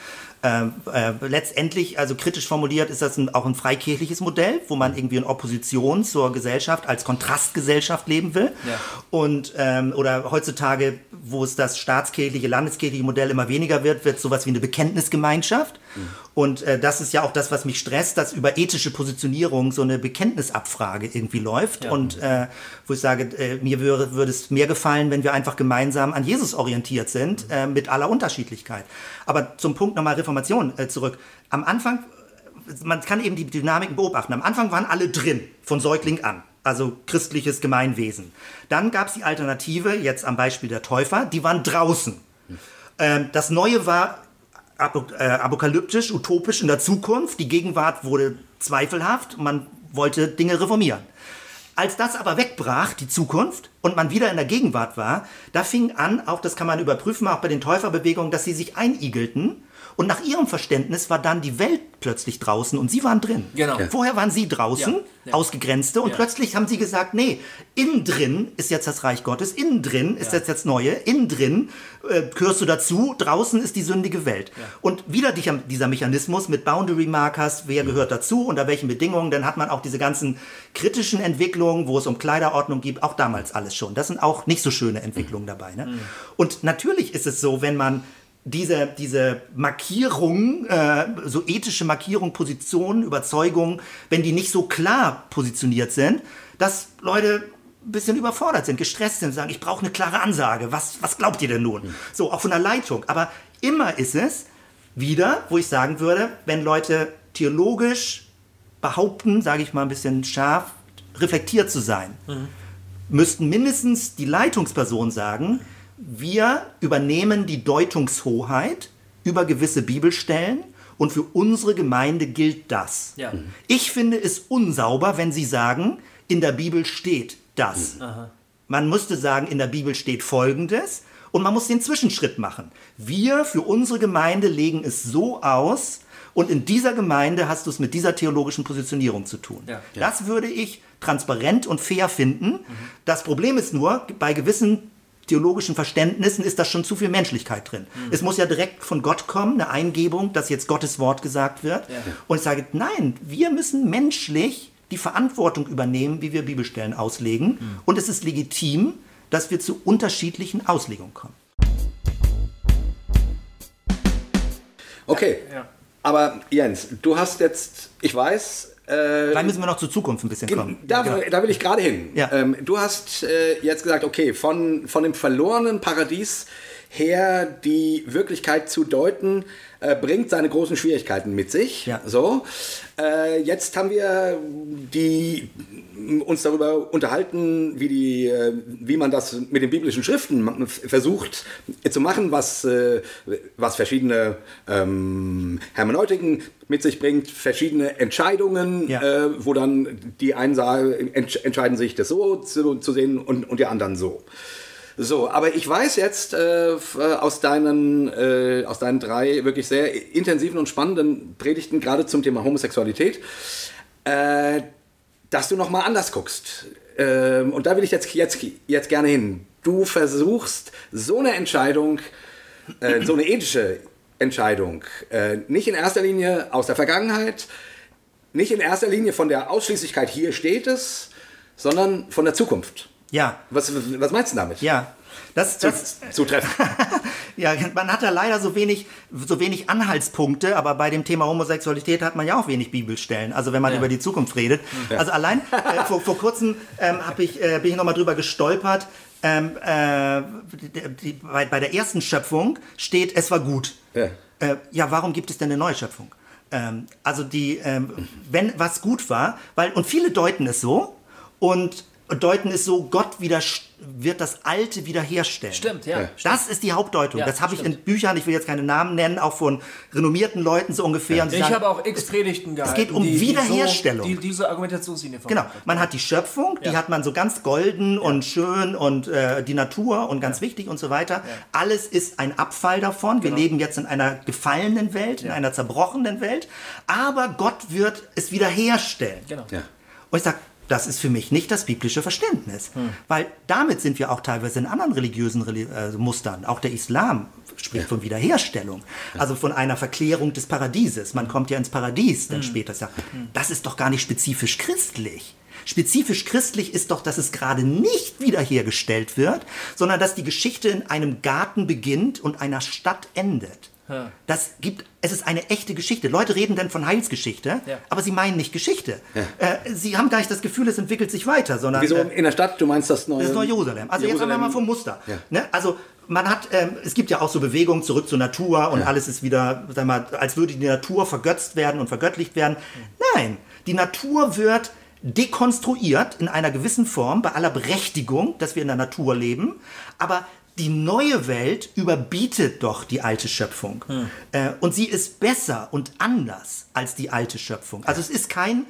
Ähm, äh, letztendlich, also kritisch formuliert, ist das ein, auch ein freikirchliches Modell, wo man irgendwie in Opposition zur Gesellschaft als Kontrastgesellschaft leben will. Ja. Und ähm, oder heutzutage, wo es das staatskirchliche, landeskirchliche Modell immer weniger wird, wird sowas wie eine Bekenntnisgemeinschaft. Und äh, das ist ja auch das, was mich stresst, dass über ethische Positionierung so eine Bekenntnisabfrage irgendwie läuft. Und äh, wo ich sage, äh, mir würde, würde es mehr gefallen, wenn wir einfach gemeinsam an Jesus orientiert sind, äh, mit aller Unterschiedlichkeit. Aber zum Punkt nochmal Reformation äh, zurück. Am Anfang man kann eben die Dynamiken beobachten. Am Anfang waren alle drin, von Säugling an. Also christliches Gemeinwesen. Dann gab es die Alternative, jetzt am Beispiel der Täufer, die waren draußen. Ähm, das Neue war äh, apokalyptisch, utopisch in der Zukunft. Die Gegenwart wurde zweifelhaft. Man wollte Dinge reformieren. Als das aber wegbrach, die Zukunft, und man wieder in der Gegenwart war, da fing an, auch das kann man überprüfen, auch bei den Täuferbewegungen, dass sie sich einigelten. Und nach ihrem Verständnis war dann die Welt plötzlich draußen und sie waren drin. Genau. Ja. Vorher waren sie draußen, Ja, ja. Ausgegrenzte, und Ja. plötzlich haben sie gesagt, nee, innen drin ist jetzt das Reich Gottes, innen drin ist jetzt das Neue, innen drin äh, gehörst du dazu, draußen ist die sündige Welt. Und wieder die, dieser Mechanismus mit Boundary Markers, wer gehört dazu, unter welchen Bedingungen, dann hat man auch diese ganzen kritischen Entwicklungen, wo es um Kleiderordnung geht, auch damals alles schon. Das sind auch nicht so schöne Entwicklungen dabei. Ne? Und natürlich ist es so, wenn man diese, diese Markierung, äh, so ethische Markierung, Positionen, Überzeugungen, wenn die nicht so klar positioniert sind, dass Leute ein bisschen überfordert sind, gestresst sind, sagen, ich brauche eine klare Ansage, was, was glaubt ihr denn nun? So, auch von der Leitung. Aber immer ist es wieder, wo ich sagen würde, wenn Leute theologisch behaupten, sage ich mal ein bisschen scharf, reflektiert zu sein, müssten mindestens die Leitungsperson sagen, wir übernehmen die Deutungshoheit über gewisse Bibelstellen und für unsere Gemeinde gilt das. Ja. Mhm. Ich finde es unsauber, wenn Sie sagen, in der Bibel steht das. Man müsste sagen, in der Bibel steht Folgendes und man muss den Zwischenschritt machen. Wir für unsere Gemeinde legen es so aus und in dieser Gemeinde hast du es mit dieser theologischen Positionierung zu tun. Ja. Das würde ich transparent und fair finden. Das Problem ist nur, bei gewissen theologischen Verständnissen ist da schon zu viel Menschlichkeit drin. Es muss ja direkt von Gott kommen, eine Eingebung, dass jetzt Gottes Wort gesagt wird. Und ich sage, nein, wir müssen menschlich die Verantwortung übernehmen, wie wir Bibelstellen auslegen. Und es ist legitim, dass wir zu unterschiedlichen Auslegungen kommen. Okay. Ja. Aber Jens, du hast jetzt, ich weiß, äh, Dann müssen wir noch zur Zukunft ein bisschen kommen. da, Genau. da will ich gerade hin. Ja. Ähm, du hast äh, jetzt gesagt, okay, von, von dem verlorenen Paradies her die Wirklichkeit zu deuten, äh, bringt seine großen Schwierigkeiten mit sich. Ja. So, äh, jetzt haben wir die, uns darüber unterhalten, wie, die, äh, wie man das mit den biblischen Schriften versucht zu machen, was, äh, was verschiedene ähm, Hermeneutiken mit sich bringt, verschiedene Entscheidungen, Ja. äh, wo dann die einen sagen, entsch entscheiden sich, das so zu, zu sehen und, und die anderen so. So, aber ich weiß jetzt äh, äh, aus, deinen, äh, aus deinen drei wirklich sehr intensiven und spannenden Predigten, gerade zum Thema Homosexualität, äh, dass du nochmal anders guckst. Ähm, und da will ich jetzt, jetzt, jetzt gerne hin. Du versuchst so eine Entscheidung, äh, so eine ethische Entscheidung, äh, nicht in erster Linie aus der Vergangenheit, nicht in erster Linie von der Ausschließlichkeit, hier steht es, sondern von der Zukunft. Ja, Was, was meinst du damit? ja. Das, das, Zutreffen. <laughs> ja, man hat da leider so wenig, so wenig Anhaltspunkte, aber bei dem Thema Homosexualität hat man ja auch wenig Bibelstellen. Also wenn man über die Zukunft redet. Also allein äh, vor, vor kurzem ähm, ich, äh, bin ich nochmal drüber gestolpert. Ähm, äh, die, die, bei, bei der ersten Schöpfung steht, es war gut. Ja. Äh, ja, warum gibt es denn eine neue Schöpfung? Ähm, also die, ähm, wenn was gut war, weil und viele deuten es so und deuten es so, Gott wieder wird das Alte wiederherstellen. Stimmt, ja. Ja. Das ist die Hauptdeutung. Ja, das habe ich in. Büchern, ich will jetzt keine Namen nennen, auch von renommierten Leuten so ungefähr. Und sie Ich sagen, habe auch x Predigten gehalten. geht um die, Wiederherstellung. Die, so, die diese Argumentationslinie Genau, verfolgen. man hat die Schöpfung, die Ja. hat man so ganz golden und schön und äh, die Natur und ganz wichtig und so weiter. Alles ist ein Abfall davon. Wir leben jetzt in einer gefallenen Welt, in einer zerbrochenen Welt. Aber Gott wird es wiederherstellen. Genau. Ja. Und ich sage, das ist für mich nicht das biblische Verständnis. Weil damit sind wir auch teilweise in anderen religiösen Reli äh, Mustern. Auch der Islam spricht von Wiederherstellung. Also von einer Verklärung des Paradieses. Man kommt ja ins Paradies dann später. Ich sag, Das ist doch gar nicht spezifisch christlich. Spezifisch christlich ist doch, dass es gerade nicht wiederhergestellt wird, sondern dass die Geschichte in einem Garten beginnt und einer Stadt endet. Das gibt, es ist eine echte Geschichte. Leute reden dann von Heilsgeschichte, Ja. aber sie meinen nicht Geschichte. Äh, sie haben gar nicht das Gefühl, es entwickelt sich weiter, sondern Wieso äh, in der Stadt? Du meinst das neue? das ist Neu-Jerusalem. Also jetzt haben wir mal vom Muster. Ja. Ne? Also man hat, ähm, es gibt ja auch so Bewegungen zurück zur Natur und alles ist wieder, sag mal, als würde die Natur vergötzt werden und vergöttlicht werden. Nein, die Natur wird dekonstruiert in einer gewissen Form bei aller Berechtigung, dass wir in der Natur leben, aber die neue Welt überbietet doch die alte Schöpfung. Äh, und sie ist besser und anders als die alte Schöpfung. Also es ist kein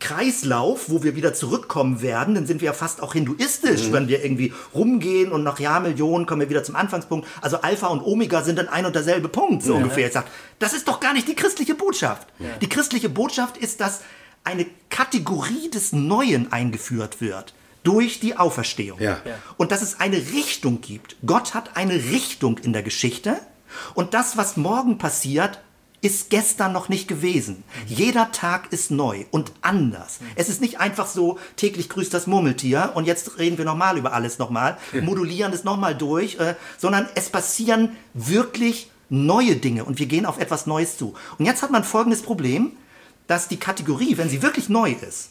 Kreislauf, wo wir wieder zurückkommen werden, dann sind wir ja fast auch hinduistisch, wenn wir irgendwie rumgehen und nach Jahrmillionen kommen wir wieder zum Anfangspunkt. Also Alpha und Omega sind dann ein und derselbe Punkt, so ungefähr. Ich sag, das ist doch gar nicht die christliche Botschaft. Die christliche Botschaft ist, dass eine Kategorie des Neuen eingeführt wird durch die Auferstehung. Ja. Ja. Und dass es eine Richtung gibt. Gott hat eine Richtung in der Geschichte und das, was morgen passiert, ist gestern noch nicht gewesen. Jeder Tag ist neu und anders. Es ist nicht einfach so, täglich grüßt das Murmeltier und jetzt reden wir nochmal über alles nochmal, modulieren es nochmal durch, äh, sondern es passieren wirklich neue Dinge und wir gehen auf etwas Neues zu. Und jetzt hat man folgendes Problem, dass die Kategorie, wenn sie wirklich neu ist,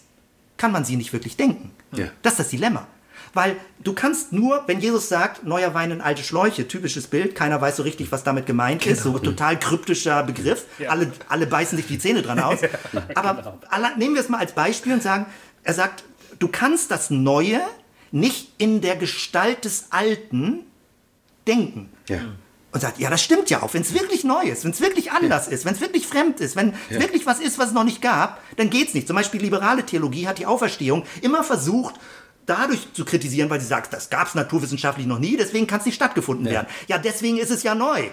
kann man sie nicht wirklich denken. Ja. Das ist das Dilemma. Weil du kannst nur, wenn Jesus sagt, neuer Wein in alte Schläuche, typisches Bild, keiner weiß so richtig, was damit gemeint ist, so total kryptischer Begriff, alle, alle beißen sich die Zähne dran aus. <laughs> Aber alle, nehmen wir es mal als Beispiel und sagen, er sagt, du kannst das Neue nicht in der Gestalt des Alten denken. Ja. Und sagt, ja, das stimmt ja auch. Wenn es wirklich neu ist, wenn es wirklich anders ist, wenn es wirklich fremd ist, wenn es wirklich was ist, was es noch nicht gab, dann geht's nicht. Zum Beispiel liberale Theologie hat die Auferstehung immer versucht, dadurch zu kritisieren, weil sie sagt, das gab es naturwissenschaftlich noch nie, deswegen kann es nicht stattgefunden werden. Ja, deswegen ist es ja neu,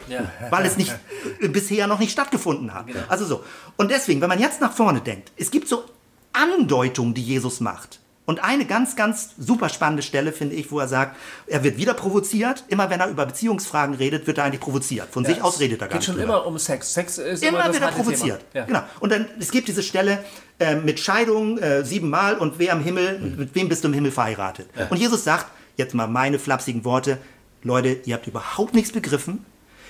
weil es nicht äh, bisher noch nicht stattgefunden hat. Also so. Und deswegen, wenn man jetzt nach vorne denkt, es gibt so Andeutungen, die Jesus macht. Und eine ganz, ganz super spannende Stelle finde ich, wo er sagt, er wird wieder provoziert. Immer wenn er über Beziehungsfragen redet, wird er eigentlich provoziert. Von sich aus redet er gar Geht nicht schon drüber. immer um Sex. Sex ist immer, Immer das wieder harte provoziert. Ja. Genau. Und dann, es gibt diese Stelle äh, mit Scheidung äh, siebenmal und wer am Himmel, mit wem bist du im Himmel verheiratet? Und Jesus sagt, jetzt mal meine flapsigen Worte, Leute, ihr habt überhaupt nichts begriffen.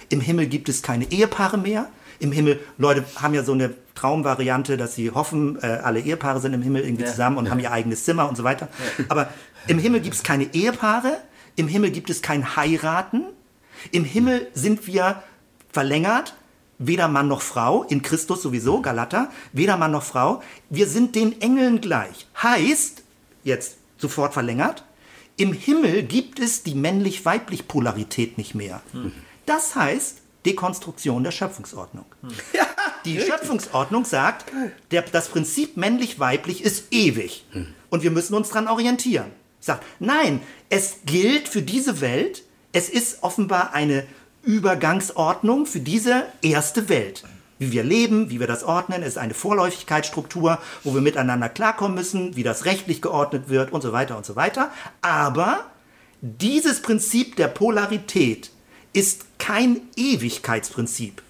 Im Himmel gibt es keine Ehepaare mehr. Im Himmel, Leute haben ja so eine Traumvariante, dass sie hoffen, äh, alle Ehepaare sind im Himmel irgendwie zusammen und haben ihr eigenes Zimmer und so weiter. Aber im Himmel gibt es keine Ehepaare, im Himmel gibt es kein Heiraten, Im Himmel sind wir verlängert, weder Mann noch Frau, in Christus sowieso, Galater, weder Mann noch Frau. Wir sind den Engeln gleich. Heißt, jetzt sofort verlängert, im Himmel gibt es die männlich-weiblich Polarität nicht mehr. Das heißt Dekonstruktion der Schöpfungsordnung. <laughs> Die Schöpfungsordnung sagt, der, das Prinzip männlich-weiblich ist ewig. Und wir müssen uns daran orientieren. Sagt, nein, es gilt für diese Welt, es ist offenbar eine Übergangsordnung für diese erste Welt. Wie wir leben, wie wir das ordnen, ist eine Vorläufigkeitsstruktur, wo wir miteinander klarkommen müssen, wie das rechtlich geordnet wird und so weiter und so weiter. Aber dieses Prinzip der Polarität ist kein Ewigkeitsprinzip.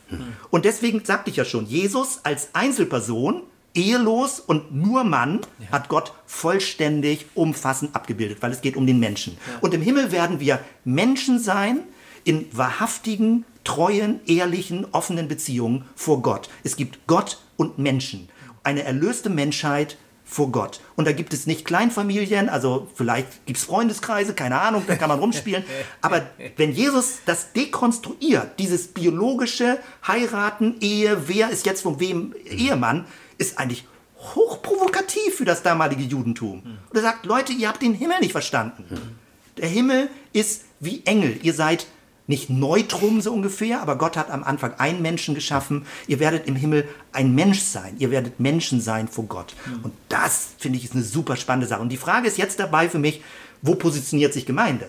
Und deswegen sagte ich ja schon, Jesus als Einzelperson, ehelos und nur Mann, hat Gott vollständig umfassend abgebildet, weil es geht um den Menschen. Und im Himmel werden wir Menschen sein in wahrhaftigen, treuen, ehrlichen, offenen Beziehungen vor Gott. Es gibt Gott und Menschen. Eine erlöste Menschheit vor Gott. Und da gibt es nicht Kleinfamilien, also vielleicht gibt es Freundeskreise, keine Ahnung, da kann man rumspielen. <laughs> Aber wenn Jesus das dekonstruiert, dieses biologische Heiraten, Ehe, wer ist jetzt von wem Ehemann, ist eigentlich hochprovokativ für das damalige Judentum. Und er sagt, Leute, ihr habt den Himmel nicht verstanden. Der Himmel ist wie Engel. Ihr seid nicht Neutrum so ungefähr, aber Gott hat am Anfang einen Menschen geschaffen. Ihr werdet im Himmel ein Mensch sein. Ihr werdet Menschen sein vor Gott. Und das finde ich ist eine super spannende Sache. Und die Frage ist jetzt dabei für mich, wo positioniert sich Gemeinde?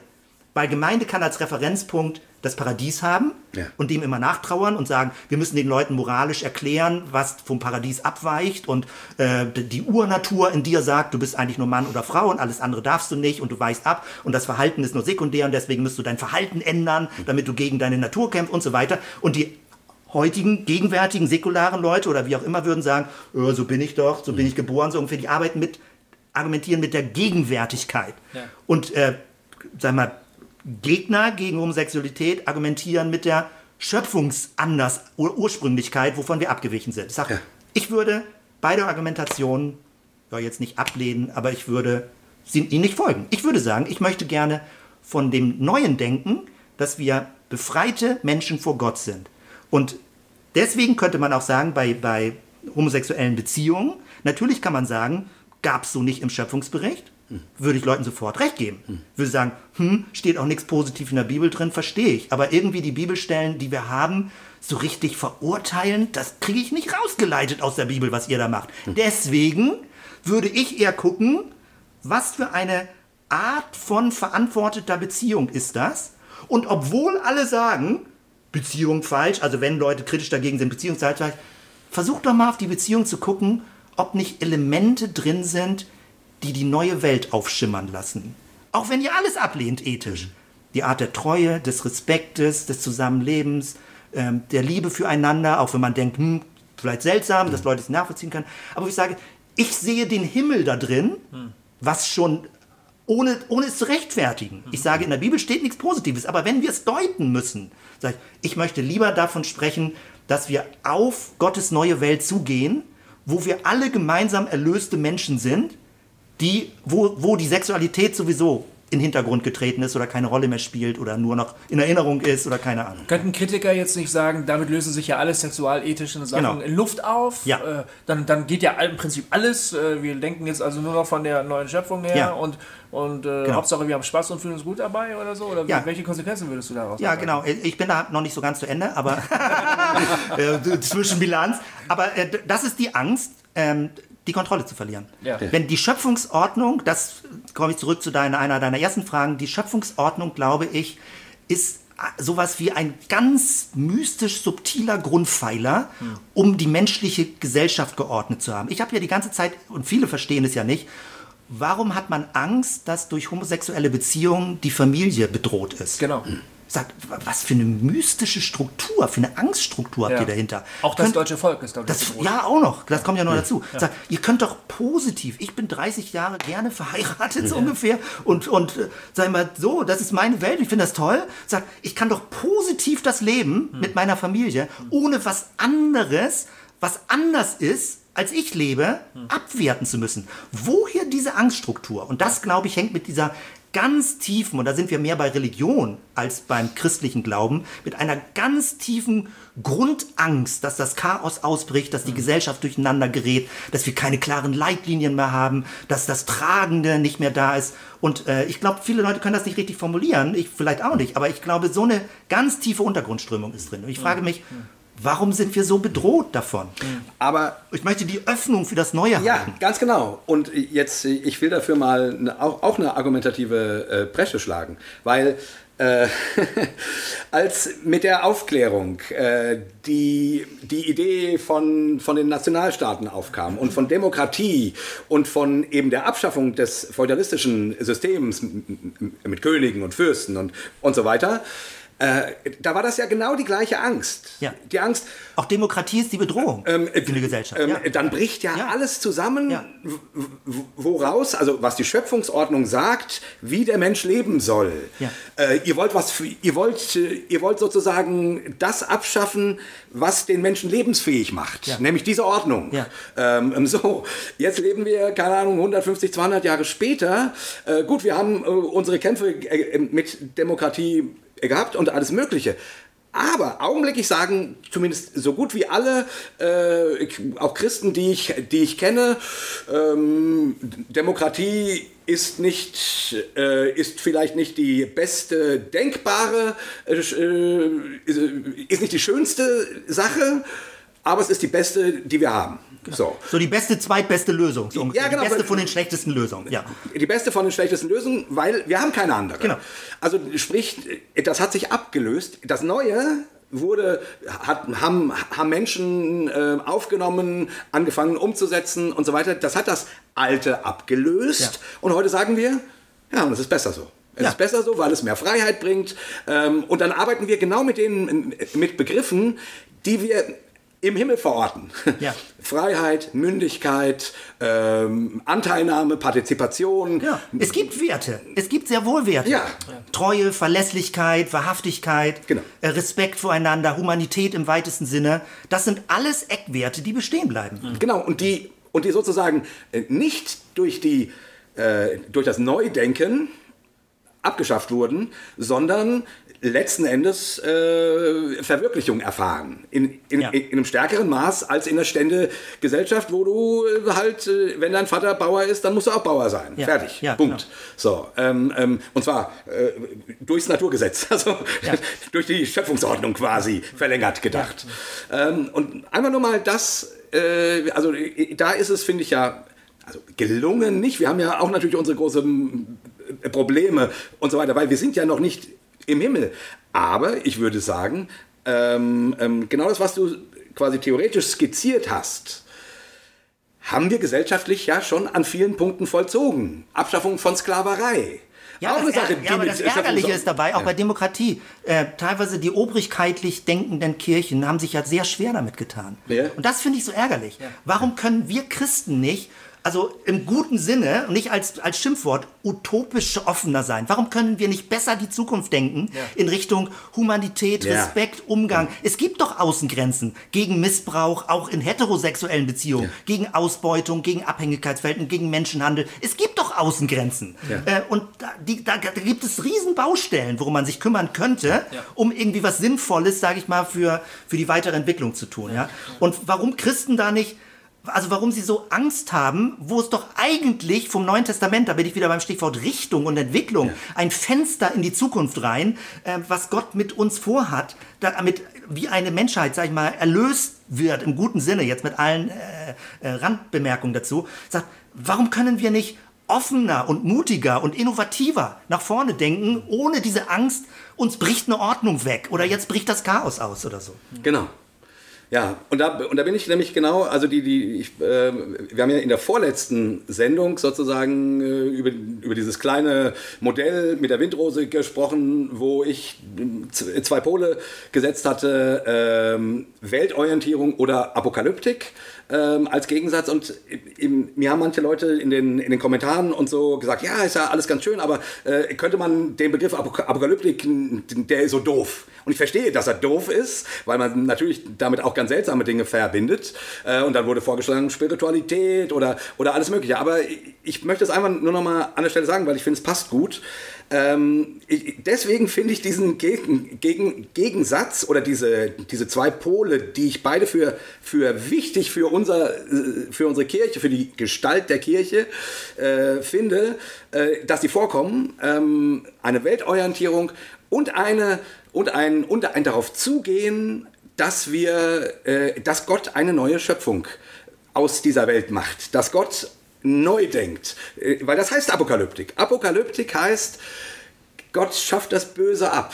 Weil Gemeinde kann als Referenzpunkt das Paradies haben Ja. und dem immer nachtrauern und sagen, wir müssen den Leuten moralisch erklären, was vom Paradies abweicht und äh, die Urnatur in dir sagt, du bist eigentlich nur Mann oder Frau und alles andere darfst du nicht und du weichst ab und das Verhalten ist nur sekundär und deswegen musst du dein Verhalten ändern, damit du gegen deine Natur kämpfst und so weiter. Und die heutigen, gegenwärtigen, säkularen Leute oder wie auch immer würden sagen, äh, so bin ich doch, so bin ich geboren, so ungefähr. Die arbeiten mit, argumentieren mit der Gegenwärtigkeit. Und, äh, sag mal, Gegner gegen Homosexualität argumentieren mit der Schöpfungsanders Ur Ursprünglichkeit, wovon wir abgewichen sind. Ich, sag, Ja. ich würde beide Argumentationen ja, jetzt nicht ablehnen, aber ich würde sie- ihnen nicht folgen. Ich würde sagen, ich möchte gerne von dem neuen Denken, dass wir befreite Menschen vor Gott sind. Und deswegen könnte man auch sagen, bei, bei homosexuellen Beziehungen, natürlich kann man sagen, gab es so nicht im Schöpfungsbericht, würde ich Leuten sofort recht geben. Würde sagen, hm, steht auch nichts positiv in der Bibel drin, verstehe ich. Aber irgendwie die Bibelstellen, die wir haben, so richtig verurteilen, das kriege ich nicht rausgeleitet aus der Bibel, was ihr da macht. Deswegen würde ich eher gucken, was für eine Art von verantworteter Beziehung ist das? Und obwohl alle sagen, Beziehung falsch, also wenn Leute kritisch dagegen sind, Beziehung falsch, versucht doch mal auf die Beziehung zu gucken, ob nicht Elemente drin sind, die die neue Welt aufschimmern lassen. Auch wenn ihr alles ablehnt ethisch. Die Art der Treue, des Respektes, des Zusammenlebens, ähm, der Liebe füreinander, auch wenn man denkt, hm, vielleicht seltsam, dass Leute es nachvollziehen können. Aber ich sage, ich sehe den Himmel da drin, was schon ohne, ohne es zu rechtfertigen. Ich sage, in der Bibel steht nichts Positives, aber wenn wir es deuten müssen, sage ich, ich möchte lieber davon sprechen, dass wir auf Gottes neue Welt zugehen, wo wir alle gemeinsam erlöste Menschen sind, die, wo, wo die Sexualität sowieso in den Hintergrund getreten ist oder keine Rolle mehr spielt oder nur noch in Erinnerung ist oder keine Ahnung. Könnten Kritiker jetzt nicht sagen, damit lösen sich ja alle sexualethischen Sachen Genau. in Luft auf? Ja. Äh, dann, dann geht ja im Prinzip alles. Äh, wir denken jetzt also nur noch von der neuen Schöpfung her Ja. und, und äh, Genau. Hauptsache wir haben Spaß und fühlen uns gut dabei oder so? Oder Ja. welche Konsequenzen würdest du daraus Ja, genau. Ich bin da noch nicht so ganz zu Ende, aber <laughs> äh, Zwischenbilanz. Aber äh, das ist die Angst, ähm, die Kontrolle zu verlieren. Ja. Wenn die Schöpfungsordnung, das komme ich zurück zu deiner, einer deiner ersten Fragen, die Schöpfungsordnung, glaube ich, ist sowas wie ein ganz mystisch subtiler Grundpfeiler, um die menschliche Gesellschaft geordnet zu haben. Ich habe ja die ganze Zeit, und viele verstehen es ja nicht, warum hat man Angst, dass durch homosexuelle Beziehungen die Familie bedroht ist? Genau. Sagt, was für eine mystische Struktur, für eine Angststruktur habt Ja. ihr dahinter? Auch das Könnt- deutsche Volk ist dadurch das, ja, auch noch. Das kommt ja noch dazu. Sagt, ihr könnt doch positiv. Ich bin 30 Jahre gerne verheiratet, so ungefähr. Und, und äh, sag mal so, das ist meine Welt. Ich finde das toll. Sagt, ich kann doch positiv das leben mit meiner Familie, ohne was anderes, was anders ist, als ich lebe, abwerten zu müssen. Woher diese Angststruktur? Und das, glaube ich, hängt mit dieser ganz tiefen, und da sind wir mehr bei Religion als beim christlichen Glauben, mit einer ganz tiefen Grundangst, dass das Chaos ausbricht, dass die Gesellschaft durcheinander gerät, dass wir keine klaren Leitlinien mehr haben, dass das Tragende nicht mehr da ist. Und äh, ich glaube, viele Leute können das nicht richtig formulieren, ich vielleicht auch nicht, aber ich glaube, so eine ganz tiefe Untergrundströmung ist drin. Und ich frage mich, Warum sind wir so bedroht davon? Aber Ich möchte die Öffnung für das Neue Ja, haben. ganz genau. Und jetzt, ich will dafür mal eine, auch, auch eine argumentative äh, Bresche schlagen, weil äh, <laughs> als mit der Aufklärung äh, die, die Idee von, von den Nationalstaaten aufkam und von Demokratie und von eben der Abschaffung des feudalistischen Systems mit Königen und Fürsten und, und so weiter, äh, da war das ja genau die gleiche Angst. Ja. Die Angst, Auch Demokratie ist die Bedrohung ähm, für die Gesellschaft. ähm, ja. Dann bricht ja, Ja. alles zusammen, woraus, also was die Schöpfungsordnung sagt, wie der Mensch leben soll. Äh, ihr wollt was, für, ihr wollt, äh, ihr wollt sozusagen das abschaffen, was den Menschen lebensfähig macht, nämlich diese Ordnung. Ähm, ähm, so, jetzt leben wir, keine Ahnung, 150, 200 Jahre später. Äh, gut, wir haben äh, unsere Kämpfe äh, mit Demokratie äh, gehabt und alles Mögliche. Aber augenblicklich sagen zumindest so gut wie alle, äh, auch Christen, die ich, die ich kenne, ähm, Demokratie ist nicht, äh, ist vielleicht nicht die beste denkbare, äh, äh, ist nicht die schönste Sache, aber es ist die beste, die wir haben. So. So die beste, zweitbeste Lösung. So. Ja, genau, Die beste von den schlechtesten Lösungen. Ja. Die beste von den schlechtesten Lösungen, weil wir haben keine andere. Genau. Also sprich, das hat sich abgelöst. Das Neue wurde, hat, haben, haben Menschen äh, aufgenommen, angefangen umzusetzen und so weiter. Das hat das Alte abgelöst. Ja. Und heute sagen wir, ja, und es ist besser so. Es Ja. ist besser so, weil es mehr Freiheit bringt. Ähm, und dann arbeiten wir genau mit den mit Begriffen, die wir im Himmel verorten. Ja. <laughs> Freiheit, Mündigkeit, ähm, Anteilnahme, Partizipation. Ja. Es gibt Werte. Es gibt sehr wohl Werte. Ja. Treue, Verlässlichkeit, Wahrhaftigkeit, Genau. äh, Respekt voreinander, Humanität im weitesten Sinne. Das sind alles Eckwerte, die bestehen bleiben. Genau, und die, und die sozusagen äh, nicht durch, die, äh, durch das Neudenken abgeschafft wurden, sondern letzten Endes äh, Verwirklichung erfahren. In, in, Ja. in, in einem stärkeren Maß als in der Ständegesellschaft, wo du äh, halt, äh, wenn dein Vater Bauer ist, dann musst du auch Bauer sein. Ja. Fertig. Ja, Punkt. genau. So, ähm, ähm, und zwar äh, durchs Naturgesetz, <laughs> also durch die Schöpfungsordnung quasi verlängert gedacht. Ähm, und einfach nur mal das, äh, also äh, da ist es, finde ich ja, also gelungen nicht. Wir haben ja auch natürlich unsere großen Probleme und so weiter, weil wir sind ja noch nicht im Himmel. Aber ich würde sagen, ähm, ähm, genau das, was du quasi theoretisch skizziert hast, haben wir gesellschaftlich ja schon an vielen Punkten vollzogen. Abschaffung von Sklaverei. Ja, auch das, eine Sache, ja, aber das Ärgerliche ist dabei, auch Ja. bei Demokratie, äh, teilweise die obrigkeitlich denkenden Kirchen haben sich ja sehr schwer damit getan. Ja. Und das finde ich so ärgerlich. Warum können wir Christen nicht, also im guten Sinne, und nicht als, als Schimpfwort, utopisch offener sein? Warum können wir nicht besser die Zukunft denken in Richtung Humanität, Ja. Respekt, Umgang? Es gibt doch Außengrenzen gegen Missbrauch, auch in heterosexuellen Beziehungen, gegen Ausbeutung, gegen Abhängigkeitsverhältnisse, gegen Menschenhandel. Es gibt doch Außengrenzen. Äh, und da, die, da, da gibt es riesen Baustellen, worum man sich kümmern könnte, um irgendwie was Sinnvolles, sage ich mal, für, für die weitere Entwicklung zu tun. Ja? Und warum Christen da nicht also warum sie so Angst haben, wo es doch eigentlich vom Neuen Testament, da bin ich wieder beim Stichwort Richtung und Entwicklung, ein Fenster in die Zukunft rein, äh, was Gott mit uns vorhat, damit wie eine Menschheit, sag ich mal, erlöst wird, im guten Sinne, jetzt mit allen äh, äh, Randbemerkungen dazu, sagt, warum können wir nicht offener und mutiger und innovativer nach vorne denken, ohne diese Angst, uns bricht eine Ordnung weg oder jetzt bricht das Chaos aus oder so. Genau. Ja, und da, und da bin ich nämlich genau, also die, die, ich, äh, wir haben ja in der vorletzten Sendung sozusagen äh, über, über dieses kleine Modell mit der Windrose gesprochen, wo ich z- zwei Pole gesetzt hatte, ähm, Weltorientierung oder Apokalyptik ähm, als Gegensatz. Und im, mir haben manche Leute in den, in den Kommentaren und so gesagt, ja, ist ja alles ganz schön, aber äh, könnte man den Begriff Apok Apokalyptik, der ist so doof. Und ich verstehe, dass er doof ist, weil man natürlich damit auch ganz seltsame Dinge verbindet. Äh, und dann wurde vorgeschlagen Spiritualität oder, oder alles Mögliche. Aber ich möchte es einfach nur noch mal an der Stelle sagen, weil ich finde, es passt gut. Ähm, ich, deswegen finde ich diesen Gegen, Gegen, Gegensatz oder diese, diese zwei Pole, die ich beide für, für wichtig für, unser, äh, für unsere Kirche, für die Gestalt der Kirche äh, finde, äh, dass sie vorkommen. Ähm, eine Weltorientierung und, eine, und, ein, und ein darauf zugehen, dass, wir, äh, dass Gott eine neue Schöpfung aus dieser Welt macht. Dass Gott neu denkt. Äh, weil das heißt Apokalyptik. Apokalyptik heißt, Gott schafft das Böse ab.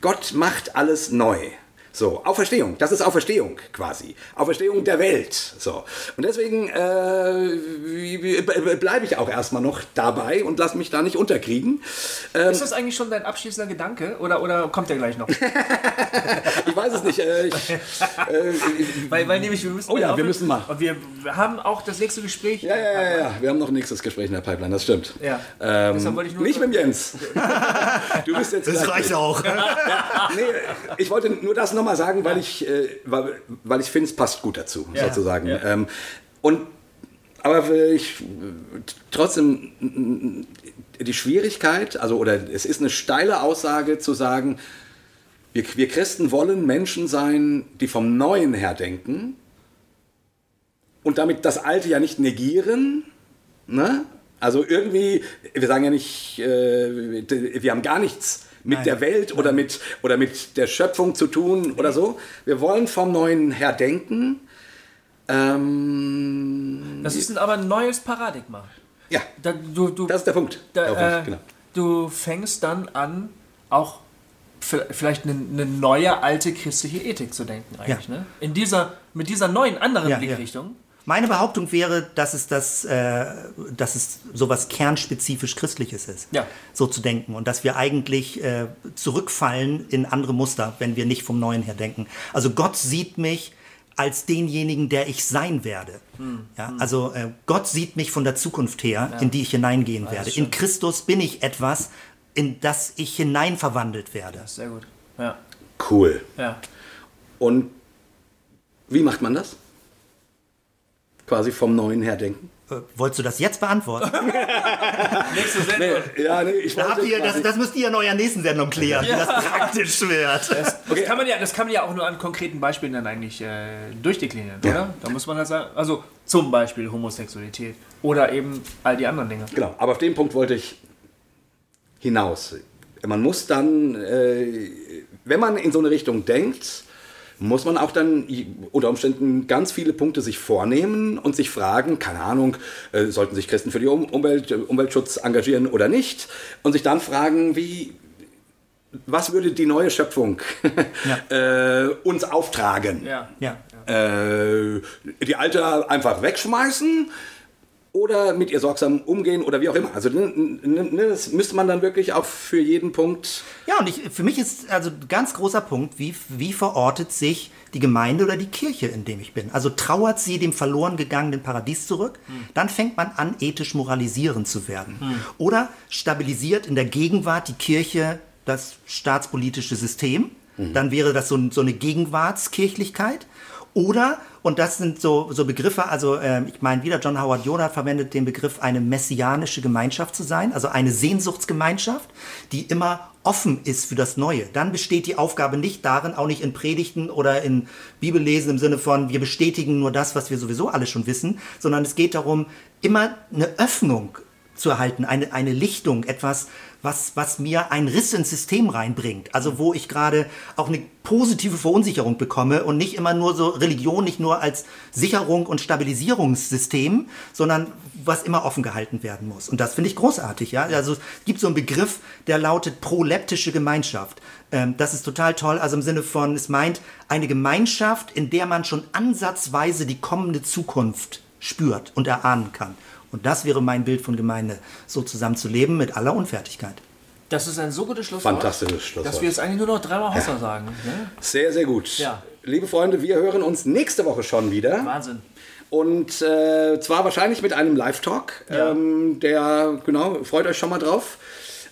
Gott macht alles neu. So, Auferstehung, das ist Auferstehung quasi. Auferstehung der Welt. So. Und deswegen äh, bleibe ich auch erstmal noch dabei und lasse mich da nicht unterkriegen. Ähm, ist das eigentlich schon dein abschließender Gedanke oder, oder kommt der gleich noch? <laughs> ich weiß es nicht. Äh, ich, äh, weil, weil nämlich wir müssen. Oh ja, wir müssen mal. Und wir haben auch das nächste Gespräch. Ja, ja, ja, ja. Wir haben noch ein nächstes Gespräch in der Pipeline, das stimmt. Ja. Ähm, nicht mit Jens. <laughs> du bist jetzt. Das reicht auch. ja, <laughs> nee, ich wollte nur das noch mal sagen, weil ich, äh, weil, weil ich finde, es passt gut dazu, sozusagen. Ähm, und aber ich trotzdem die Schwierigkeit, also oder es ist eine steile Aussage zu sagen, wir, wir Christen wollen Menschen sein, die vom Neuen her denken und damit das Alte ja nicht negieren. Ne? Also irgendwie, wir sagen ja nicht, äh, wir haben gar nichts mit Nein. der Welt oder mit, oder mit der Schöpfung zu tun oder so. Wir wollen vom Neuen her denken. Ähm, das ist aber ein neues Paradigma. Ja, da, du, du, das ist der Punkt. Da, äh, genau. Du fängst dann an, auch vielleicht eine, eine, neue alte christliche Ethik zu denken eigentlich. Ja. Ne? In dieser, mit dieser neuen anderen ja, Blickrichtung. Ja. Meine Behauptung wäre, dass es das, äh, dass es sowas kernspezifisch Christliches ist, ja. so zu denken und dass wir eigentlich äh, zurückfallen in andere Muster, wenn wir nicht vom Neuen her denken. Also Gott sieht mich als denjenigen, der ich sein werde. Hm. Ja, also äh, Gott sieht mich von der Zukunft her, ja. in die ich hineingehen werde. In Christus bin ich etwas, in das ich hineinverwandelt werde. sehr gut. Ja. Cool. Ja. Und wie macht man das? Quasi vom Neuen her denken? Äh, wolltest du das jetzt beantworten? <laughs> Nächste Sendung. Nee, ja, nee, ich da ihr, das, das, müsst ihr in eurer nächsten Sendung klären, ja. wie das praktisch wird. <laughs> Das, das, kann man ja, das kann man ja auch nur an konkreten Beispielen dann eigentlich äh, durchdeklinieren, ja. oder? Da muss man das sagen. Also zum Beispiel Homosexualität oder eben all die anderen Dinge. Genau, aber auf den Punkt wollte ich hinaus. Man muss dann, äh, wenn man in so eine Richtung denkt, muss man auch dann unter Umständen ganz viele Punkte sich vornehmen und sich fragen, keine Ahnung, äh, sollten sich Christen für die Umwelt, Umweltschutz engagieren oder nicht? Und sich dann fragen, wie, was würde die neue Schöpfung ja. <laughs> äh, uns auftragen? Ja. Ja. Äh, die alte einfach wegschmeißen oder mit ihr sorgsam umgehen oder wie auch immer. Also ne, ne, ne, das müsste man dann wirklich auch für jeden Punkt. Ja, und ich, für mich ist also ein ganz großer Punkt, wie, wie verortet sich die Gemeinde oder die Kirche, in dem ich bin. Also trauert sie dem verloren gegangenen Paradies zurück, hm. dann fängt man an, ethisch moralisierend zu werden. Hm. Oder stabilisiert in der Gegenwart die Kirche das staatspolitische System. Mhm. Dann wäre das so, so eine Gegenwartskirchlichkeit. Oder, und das sind so, so Begriffe, also äh, ich meine wieder, John Howard Yoda verwendet den Begriff, eine messianische Gemeinschaft zu sein, also eine Sehnsuchtsgemeinschaft, die immer offen ist für das Neue. Dann besteht die Aufgabe nicht darin, auch nicht in Predigten oder in Bibellesen im Sinne von, wir bestätigen nur das, was wir sowieso alle schon wissen, sondern es geht darum, immer eine Öffnung zu erhalten, eine, eine Lichtung, etwas, was, was mir einen Riss ins System reinbringt. Also wo ich gerade auch eine positive Verunsicherung bekomme und nicht immer nur so Religion, nicht nur als Sicherung und Stabilisierungssystem, sondern was immer offen gehalten werden muss. Und das finde ich großartig. Ja? Also es gibt so einen Begriff, der lautet proleptische Gemeinschaft. Ähm, das ist total toll. Also im Sinne von, es meint eine Gemeinschaft, in der man schon ansatzweise die kommende Zukunft spürt und erahnen kann. Und das wäre mein Bild von Gemeinde, so zusammen zu leben mit aller Unfertigkeit. Das ist ein so gutes Schlusswort. Fantastisches Schlusswort. Dass wir jetzt eigentlich nur noch dreimal Hossa ja. sagen. Ne? Sehr, sehr gut. Ja. Liebe Freunde, wir hören uns nächste Woche schon wieder. Wahnsinn. Und äh, zwar wahrscheinlich mit einem Live-Talk. Ja. Ähm, der, genau, freut euch schon mal drauf.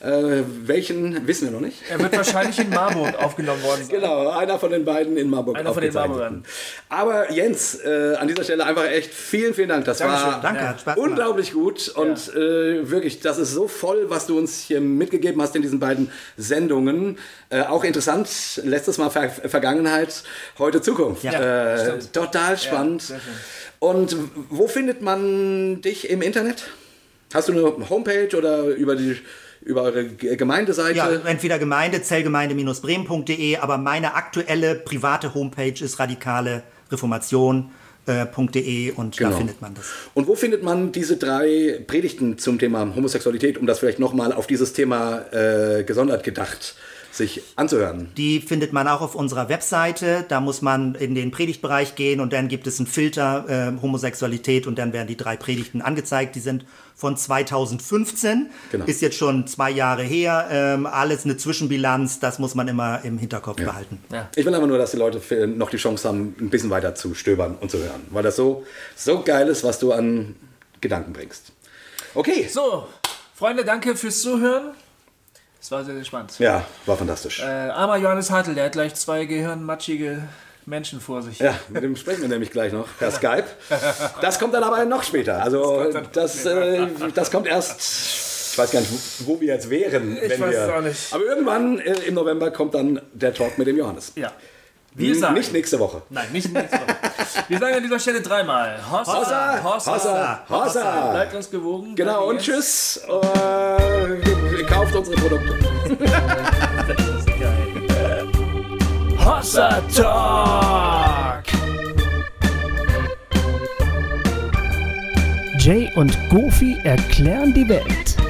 Äh, welchen wissen wir noch nicht. Er wird wahrscheinlich in Marburg <laughs> aufgenommen worden sein. Genau, einer von den beiden in Marburg. Einer von den aufgezeichneten. Aber Jens, äh, an dieser Stelle einfach echt vielen, vielen Dank. Das war Danke, Ja. hat Spaß unglaublich gut und äh, wirklich, das ist so voll, was du uns hier mitgegeben hast in diesen beiden Sendungen. Äh, auch interessant, letztes Mal Ver Vergangenheit, heute Zukunft. Ja, äh, total spannend. schön. und wo findet man dich im Internet? Hast du eine Homepage oder über die über eure G- Gemeindeseite? Ja, entweder Gemeinde, zellgemeinde-bremen.de, aber meine aktuelle private Homepage ist radikale reformation.de und Genau. da findet man das. Und wo findet man diese drei Predigten zum Thema Homosexualität, um das vielleicht nochmal auf dieses Thema äh, gesondert gedacht sich anzuhören? Die findet man auch auf unserer Webseite. Da muss man in den Predigtbereich gehen und dann gibt es einen Filter äh, Homosexualität und dann werden die drei Predigten angezeigt. Die sind von 2015, Genau. ist jetzt schon zwei Jahre her. Ähm, alles eine Zwischenbilanz, das muss man immer im Hinterkopf behalten. Ich will aber nur, dass die Leute noch die Chance haben, ein bisschen weiter zu stöbern und zu hören, weil das so, so geil ist, was du an Gedanken bringst. Okay, So, Freunde, danke fürs Zuhören. Es war sehr, sehr spannend. ja, war fantastisch. Äh, armer Johannes Hartl, der hat gleich zwei gehirnmatschige Menschen vor sich. Ja, mit dem sprechen wir nämlich gleich noch per <laughs> Skype. Das kommt dann aber noch später. Also das, äh, das kommt erst. Ich weiß gar nicht, wo, wo wir jetzt wären. Ich wenn weiß wir, es auch nicht. Aber irgendwann äh, im November kommt dann der Talk mit dem Johannes. Ja. Wir sagen. Nicht nächste Woche. Nein, nicht nächste Woche. <laughs> Wir sagen an dieser Stelle dreimal. Hossa, Hossa, Hossa, Hossa. Bleibt uns gewogen. Genau, und tschüss. Äh, kauft unsere Produkte. <laughs> Hossa Talk. Jay und Goofy erklären die Welt.